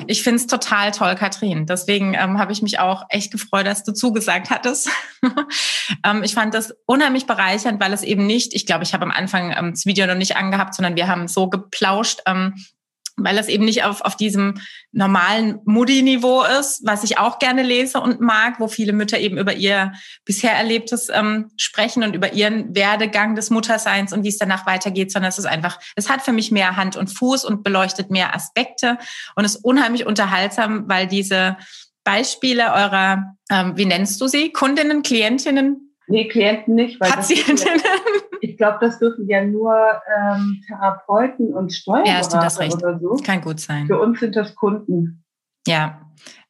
Ich finde es total toll, Katrin. Deswegen ähm, habe ich mich auch echt gefreut, dass du zugesagt hattest. ähm, ich fand das unheimlich bereichernd, weil es eben nicht, ich glaube, ich habe am Anfang ähm, das Video noch nicht angehabt, sondern wir haben so geplauscht, ähm, weil das eben nicht auf, auf diesem normalen Moody-Niveau ist, was ich auch gerne lese und mag, wo viele Mütter eben über ihr bisher Erlebtes ähm, sprechen und über ihren Werdegang des Mutterseins und wie es danach weitergeht, sondern es ist einfach, es hat für mich mehr Hand und Fuß und beleuchtet mehr Aspekte und ist unheimlich unterhaltsam, weil diese Beispiele eurer, ähm, wie nennst du sie, Kundinnen, Klientinnen, Nee, Klienten nicht. Weil Patientinnen. Ich glaube, das dürfen ja nur ähm, Therapeuten und Steuerberater ja, oder so. Kann gut sein. Für uns sind das Kunden. Ja,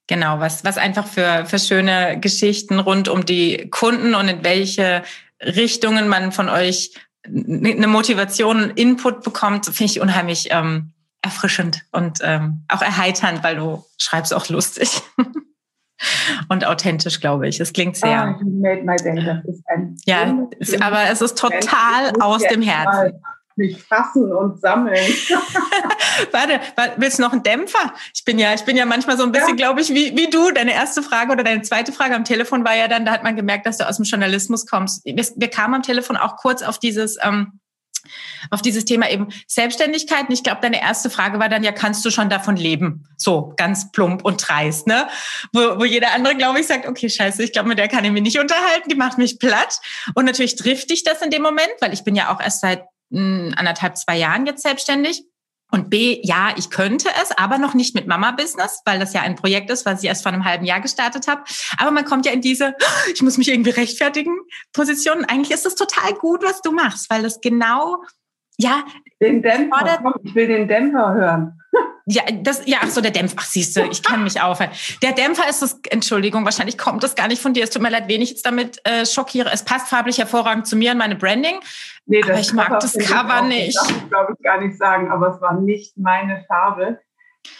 genau. Was, was einfach für, für schöne Geschichten rund um die Kunden und in welche Richtungen man von euch eine Motivation Input bekommt, finde ich unheimlich ähm, erfrischend und ähm, auch erheiternd, weil du schreibst auch lustig. und authentisch, glaube ich. Es klingt sehr. Oh, made my day. Das ist ein ja, aber es ist total aus dem Herzen. mich fassen und sammeln. warte, willst du noch einen Dämpfer? Ich bin ja, ich bin ja manchmal so ein bisschen, ja. glaube ich, wie, wie du. Deine erste Frage oder deine zweite Frage am Telefon war ja dann, da hat man gemerkt, dass du aus dem Journalismus kommst. Wir, wir kamen am Telefon auch kurz auf dieses, ähm, auf dieses Thema eben Selbstständigkeit. Und ich glaube, deine erste Frage war dann ja, kannst du schon davon leben? So ganz plump und dreist, ne? Wo, wo jeder andere, glaube ich, sagt, okay, scheiße, ich glaube, mit der kann ich mich nicht unterhalten, die macht mich platt. Und natürlich trifft dich das in dem Moment, weil ich bin ja auch erst seit mh, hm, anderthalb, zwei Jahren jetzt selbstständig. Und B, ja, ich könnte es, aber noch nicht mit Mama-Business, weil das ja ein Projekt ist, was ich erst vor einem halben Jahr gestartet habe. Aber man kommt ja in diese, ich muss mich irgendwie rechtfertigen, Position. Eigentlich ist es total gut, was du machst, weil das genau, ja. Den Dämpfer, komm, ich will den Dämpfer hören. Ja, das, ja, ach so, der Dämpfer. Ach, siehst du, ich kann mich aufhören. Der Dämpfer ist das, Entschuldigung, wahrscheinlich kommt das gar nicht von dir. Es tut mir leid, wen ich jetzt damit äh, schockiere. Es passt farblich hervorragend zu mir und meine Branding. Nee, aber ich mag das Cover nicht. Das darf ich, glaube ich, gar nicht sagen, aber es war nicht meine Farbe.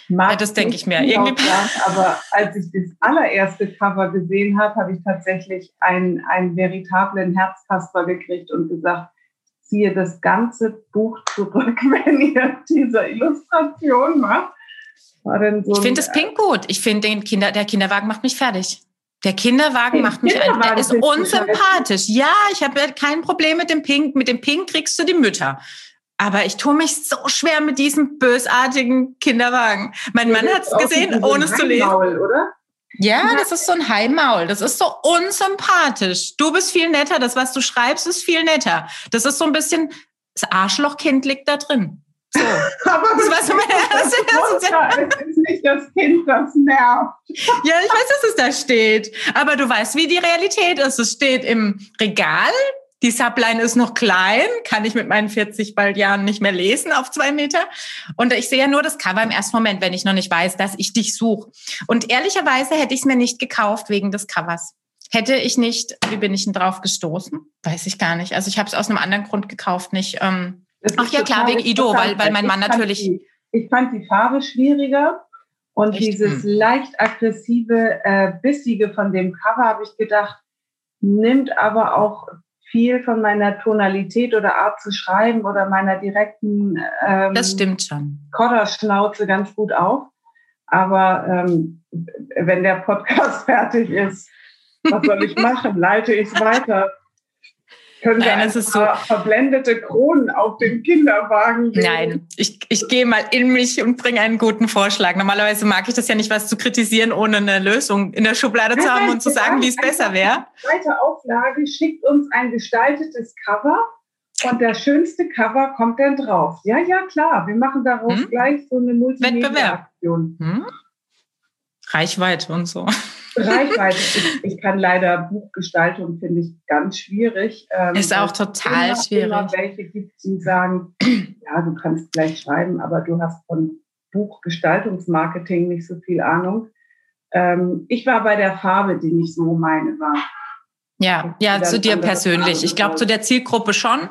Mag ja, das denke ich mir. Irgendwie. aber als ich das allererste Cover gesehen habe, habe ich tatsächlich einen, einen veritablen Herzkasper gekriegt und gesagt, ziehe das ganze Buch zurück, wenn ihr diese Illustration macht. So ich finde das Pink gut. Ich finde den Kinder, der Kinderwagen macht mich fertig. Der Kinderwagen macht mich ein. Der ist unsympathisch. Ja, ich habe kein Problem mit dem Pink. Mit dem Pink kriegst du die Mütter. Aber ich tue mich so schwer mit diesem bösartigen Kinderwagen. Mein Mann hat es gesehen, ohne es zu lesen. Oder? Ja, das ist so ein Heimmaul. Das ist so unsympathisch. Du bist viel netter. Das, was du schreibst, ist viel netter. Das ist so ein bisschen, das Arschlochkind liegt da drin. So. Aber das so meine erste Es ist nicht das Kind, das nervt. Ja, ich weiß, dass es da steht. Aber du weißt, wie die Realität ist. Es steht im Regal die Subline ist noch klein, kann ich mit meinen 40 bald Jahren nicht mehr lesen auf zwei Meter. Und ich sehe ja nur das Cover im ersten Moment, wenn ich noch nicht weiß, dass ich dich suche. Und ehrlicherweise hätte ich es mir nicht gekauft wegen des Covers. Hätte ich nicht, wie bin ich denn drauf gestoßen? Weiß ich gar nicht. Also ich habe es aus einem anderen Grund gekauft, nicht. Ähm, ach ja, klar, wegen Ido, weil, weil mein Mann natürlich. Die, ich fand die Farbe schwieriger. Und Echt? dieses hm. leicht aggressive, äh, bissige von dem Cover habe ich gedacht, nimmt aber auch viel von meiner Tonalität oder Art zu schreiben oder meiner direkten ähm, das stimmt schon. Kodderschnauze ganz gut auf. Aber ähm, wenn der Podcast fertig ist, was soll ich machen? Leite ich es weiter? Können wir Nein, ein so verblendete Kronen auf den Kinderwagen legen? Nein, ich, ich gehe mal in mich und bringe einen guten Vorschlag. Normalerweise mag ich das ja nicht, was zu kritisieren, ohne eine Lösung in der Schublade zu haben und zu sagen, wie es besser wäre. Zweite Auflage schickt uns ein gestaltetes Cover und der schönste Cover kommt dann drauf. Ja, ja, klar. Wir machen daraus hm? gleich so eine Multimedia-Aktion. Hm? Reichweite und so. Reichweite. Ich, ich, kann leider Buchgestaltung, finde ich, ganz schwierig. Ähm, ist auch total immer, schwierig. Immer welche gibt, die sagen, ja, du kannst gleich schreiben, aber du hast von Buchgestaltungsmarketing nicht so viel Ahnung. Ähm, ich war bei der Farbe, die nicht so meine war. Ja, ja, zu dir persönlich. Ich glaube, zu der Zielgruppe schon.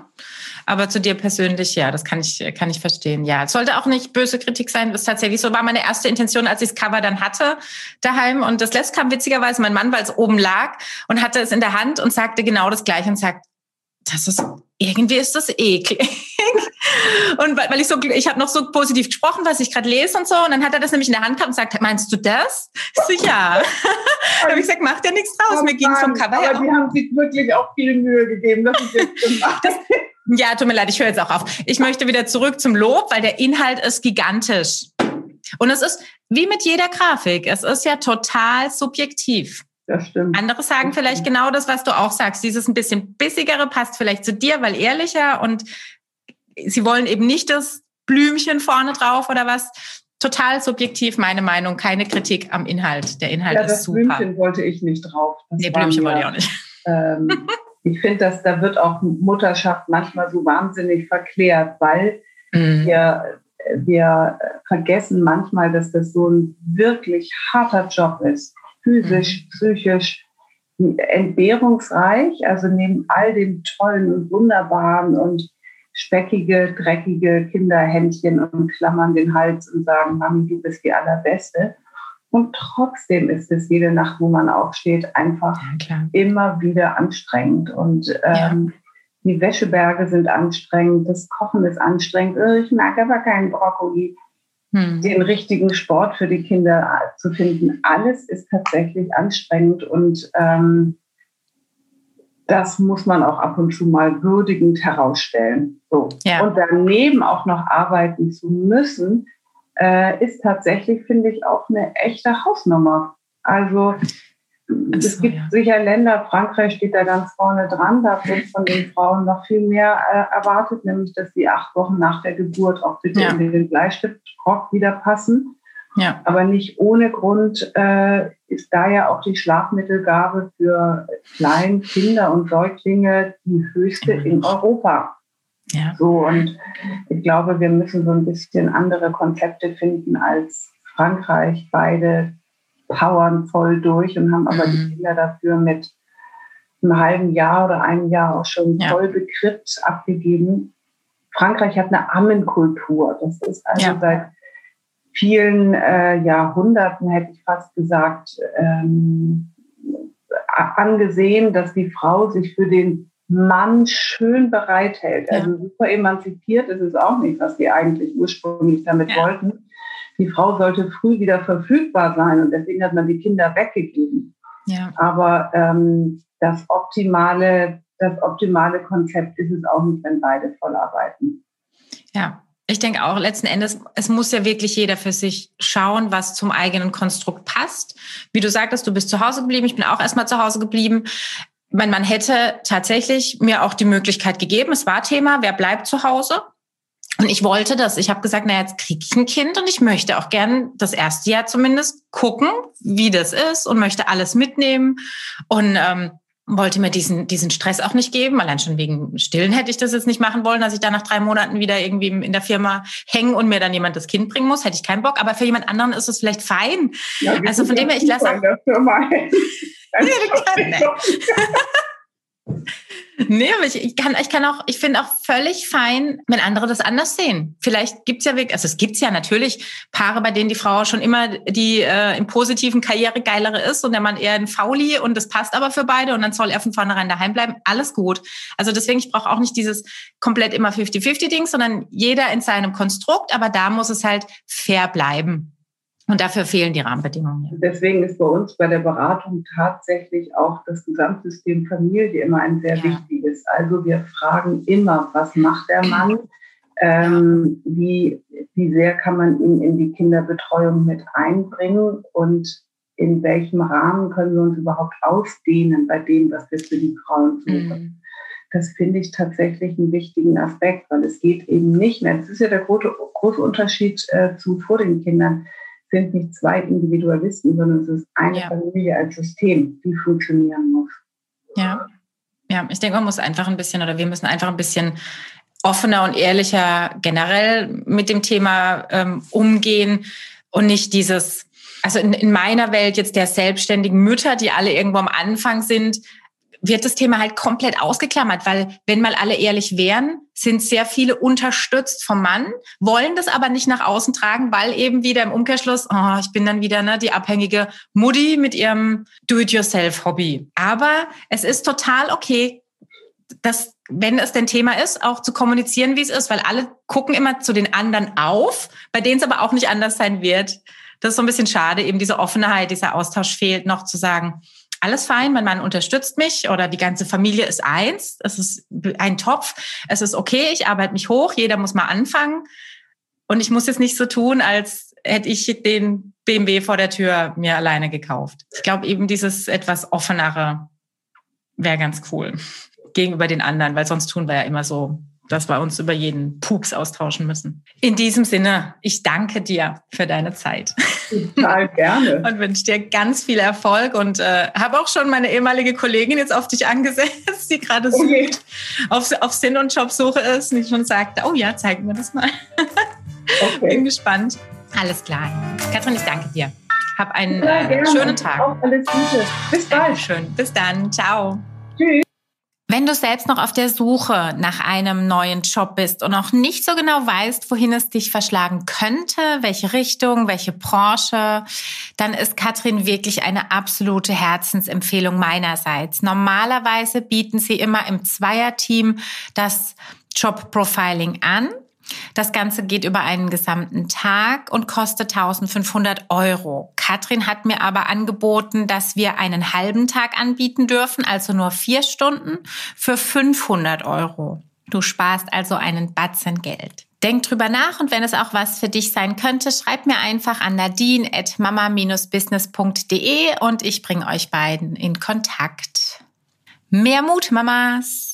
Aber zu dir persönlich, ja, das kann ich, kann ich verstehen. Ja, es sollte auch nicht böse Kritik sein. Das ist tatsächlich so war meine erste Intention, als ich das Cover dann hatte daheim. Und das letzte kam witzigerweise mein Mann, weil es oben lag und hatte es in der Hand und sagte genau das Gleiche und sagt, das ist irgendwie ist das eklig. und weil, weil ich so, ich habe noch so positiv gesprochen, was ich gerade lese und so. Und dann hat er das nämlich in der Hand gehabt und sagt, meinst du das? So, ja. da habe ich gesagt, macht ja nichts draus. Mir ging vom Cover her. Aber die haben sich wirklich auch viel Mühe gegeben, dass ich jetzt gemacht das, Ja, tut mir leid, ich höre jetzt auch auf. Ich möchte wieder zurück zum Lob, weil der Inhalt ist gigantisch. Und es ist wie mit jeder Grafik. Es ist ja total subjektiv. Das stimmt. Andere sagen vielleicht genau das, was du auch sagst. Dieses ein bisschen bissigere passt vielleicht zu dir, weil ehrlicher und sie wollen eben nicht das Blümchen vorne drauf oder was. Total subjektiv, meine Meinung. Keine Kritik am Inhalt. Der Inhalt ja, ist super. Das Blümchen wollte ich nicht drauf. Das nee, Blümchen wollte ich auch nicht. Ähm, ich finde, dass da wird auch Mutterschaft manchmal so wahnsinnig verklärt, weil mhm. wir, wir vergessen manchmal, dass das so ein wirklich harter Job ist. Physisch, mhm. psychisch, entbehrungsreich, also neben all dem tollen und wunderbaren und speckige, dreckige Kinderhändchen und klammern den Hals und sagen, Mami, du bist die Allerbeste. Und trotzdem ist es jede Nacht, wo man aufsteht, einfach ja, immer wieder anstrengend. Und ähm, ja. die Wäscheberge sind anstrengend, das Kochen ist anstrengend, äh, ich mag aber keinen Brokkoli. Hm. Den richtigen Sport für die Kinder zu finden, alles ist tatsächlich anstrengend und ähm, das muss man auch ab und zu mal würdigend herausstellen. So. Ja. Und daneben auch noch arbeiten zu müssen, äh, ist tatsächlich, finde ich, auch eine echte Hausnummer. Also so, es gibt ja. sicher Länder, Frankreich steht da ganz vorne dran, da wird von den Frauen noch viel mehr äh, erwartet, nämlich dass sie acht Wochen nach der Geburt auch bitte ja. in den Bleistiftrock wieder passen. Ja. Aber nicht ohne Grund äh, ist da ja auch die Schlafmittelgabe für Kleinkinder und Säuglinge die höchste in Europa. Ja. So, und ich glaube, wir müssen so ein bisschen andere Konzepte finden als Frankreich. Beide powern voll durch und haben aber mhm. die Kinder dafür mit einem halben Jahr oder einem Jahr auch schon ja. voll bekrippt abgegeben. Frankreich hat eine Ammenkultur. Das ist also ja. seit vielen äh, Jahrhunderten, hätte ich fast gesagt, ähm, angesehen, dass die Frau sich für den Mann schön bereithält. Also super emanzipiert ist es auch nicht, was die eigentlich ursprünglich damit wollten. Die Frau sollte früh wieder verfügbar sein und deswegen hat man die Kinder weggegeben. Ja. Aber ähm, das optimale, das optimale Konzept ist es auch nicht, wenn beide voll arbeiten. Ja, ich denke auch letzten Endes, es muss ja wirklich jeder für sich schauen, was zum eigenen Konstrukt passt. Wie du sagtest, du bist zu Hause geblieben, ich bin auch erstmal zu Hause geblieben. Mein Mann hätte tatsächlich mir auch die Möglichkeit gegeben, es war Thema, wer bleibt zu Hause? Und ich wollte das. Ich habe gesagt, na jetzt kriege ich ein Kind und ich möchte auch gern das erste Jahr zumindest gucken, wie das ist und möchte alles mitnehmen. Und ähm, wollte mir diesen, diesen Stress auch nicht geben. Allein schon wegen Stillen hätte ich das jetzt nicht machen wollen, dass ich da nach drei Monaten wieder irgendwie in der Firma hängen und mir dann jemand das Kind bringen muss. Hätte ich keinen Bock. Aber für jemand anderen ist es vielleicht fein. Ja, also von dem her, ich lasse auch. Nee, aber ich, ich, kann, ich kann auch, ich finde auch völlig fein, wenn andere das anders sehen. Vielleicht gibt's ja wirklich, also es gibt's ja natürlich Paare, bei denen die Frau schon immer die äh, im positiven Karriere geilere ist und der Mann eher ein Fauli und das passt aber für beide und dann soll er von vornherein daheim bleiben. Alles gut. Also deswegen, ich brauche auch nicht dieses komplett immer 50-50-Ding, sondern jeder in seinem Konstrukt, aber da muss es halt fair bleiben. Und dafür fehlen die Rahmenbedingungen. Deswegen ist bei uns bei der Beratung tatsächlich auch das Gesamtsystem Familie immer ein sehr ja. wichtiges. Also wir fragen immer, was macht der Mann? Ähm, wie, wie sehr kann man ihn in die Kinderbetreuung mit einbringen und in welchem Rahmen können wir uns überhaupt ausdehnen bei dem, was wir für die Frauen suchen. Mhm. Das finde ich tatsächlich einen wichtigen Aspekt, weil es geht eben nicht mehr. Das ist ja der große, große Unterschied äh, zu vor den Kindern sind nicht zwei Individualisten, sondern es ist eine ja. Familie als System, die funktionieren muss. Ja. Ja, ich denke, man muss einfach ein bisschen oder wir müssen einfach ein bisschen offener und ehrlicher generell mit dem Thema ähm, umgehen und nicht dieses, also in, in meiner Welt jetzt der selbstständigen Mütter, die alle irgendwo am Anfang sind, wird das Thema halt komplett ausgeklammert, weil wenn mal alle ehrlich wären, sind sehr viele unterstützt vom Mann, wollen das aber nicht nach außen tragen, weil eben wieder im Umkehrschluss, oh, ich bin dann wieder ne, die abhängige Mutti mit ihrem Do-it-yourself-Hobby. Aber es ist total okay, dass, wenn es denn Thema ist, auch zu kommunizieren, wie es ist, weil alle gucken immer zu den anderen auf, bei denen es aber auch nicht anders sein wird. Das ist so ein bisschen schade, eben diese Offenheit, dieser Austausch fehlt, noch zu sagen, alles fein, mein Mann unterstützt mich oder die ganze Familie ist eins, es ist ein Topf, es ist okay, ich arbeite mich hoch, jeder muss mal anfangen. Und ich muss jetzt nicht so tun, als hätte ich den BMW vor der Tür mir alleine gekauft. Ich glaube eben dieses etwas offenere wäre ganz cool gegenüber den anderen, weil sonst tun wir ja immer so dass wir uns über jeden Pups austauschen müssen. In diesem Sinne, ich danke dir für deine Zeit. Total gerne. und wünsche dir ganz viel Erfolg und äh, habe auch schon meine ehemalige Kollegin jetzt auf dich angesetzt, die gerade okay. sucht, auf, auf Sinn- und Jobsuche ist und die schon sagte, oh ja, zeig mir das mal. okay. Bin gespannt. Alles klar. Katrin, ich danke dir. Hab einen äh, schönen Tag. Auch alles Gute. Bis bald. Schön. Bis dann. Ciao. Tschüss. Wenn du selbst noch auf der Suche nach einem neuen Job bist und noch nicht so genau weißt, wohin es dich verschlagen könnte, welche Richtung, welche Branche, dann ist Katrin wirklich eine absolute Herzensempfehlung meinerseits. Normalerweise bieten sie immer im Zweierteam das Job-Profiling an. Das Ganze geht über einen gesamten Tag und kostet 1500 Euro. Katrin hat mir aber angeboten, dass wir einen halben Tag anbieten dürfen, also nur vier Stunden für 500 Euro. Du sparst also einen Batzen Geld. Denk drüber nach und wenn es auch was für dich sein könnte, schreib mir einfach an nadine at mama-business.de und ich bringe euch beiden in Kontakt. Mehr Mut, Mamas!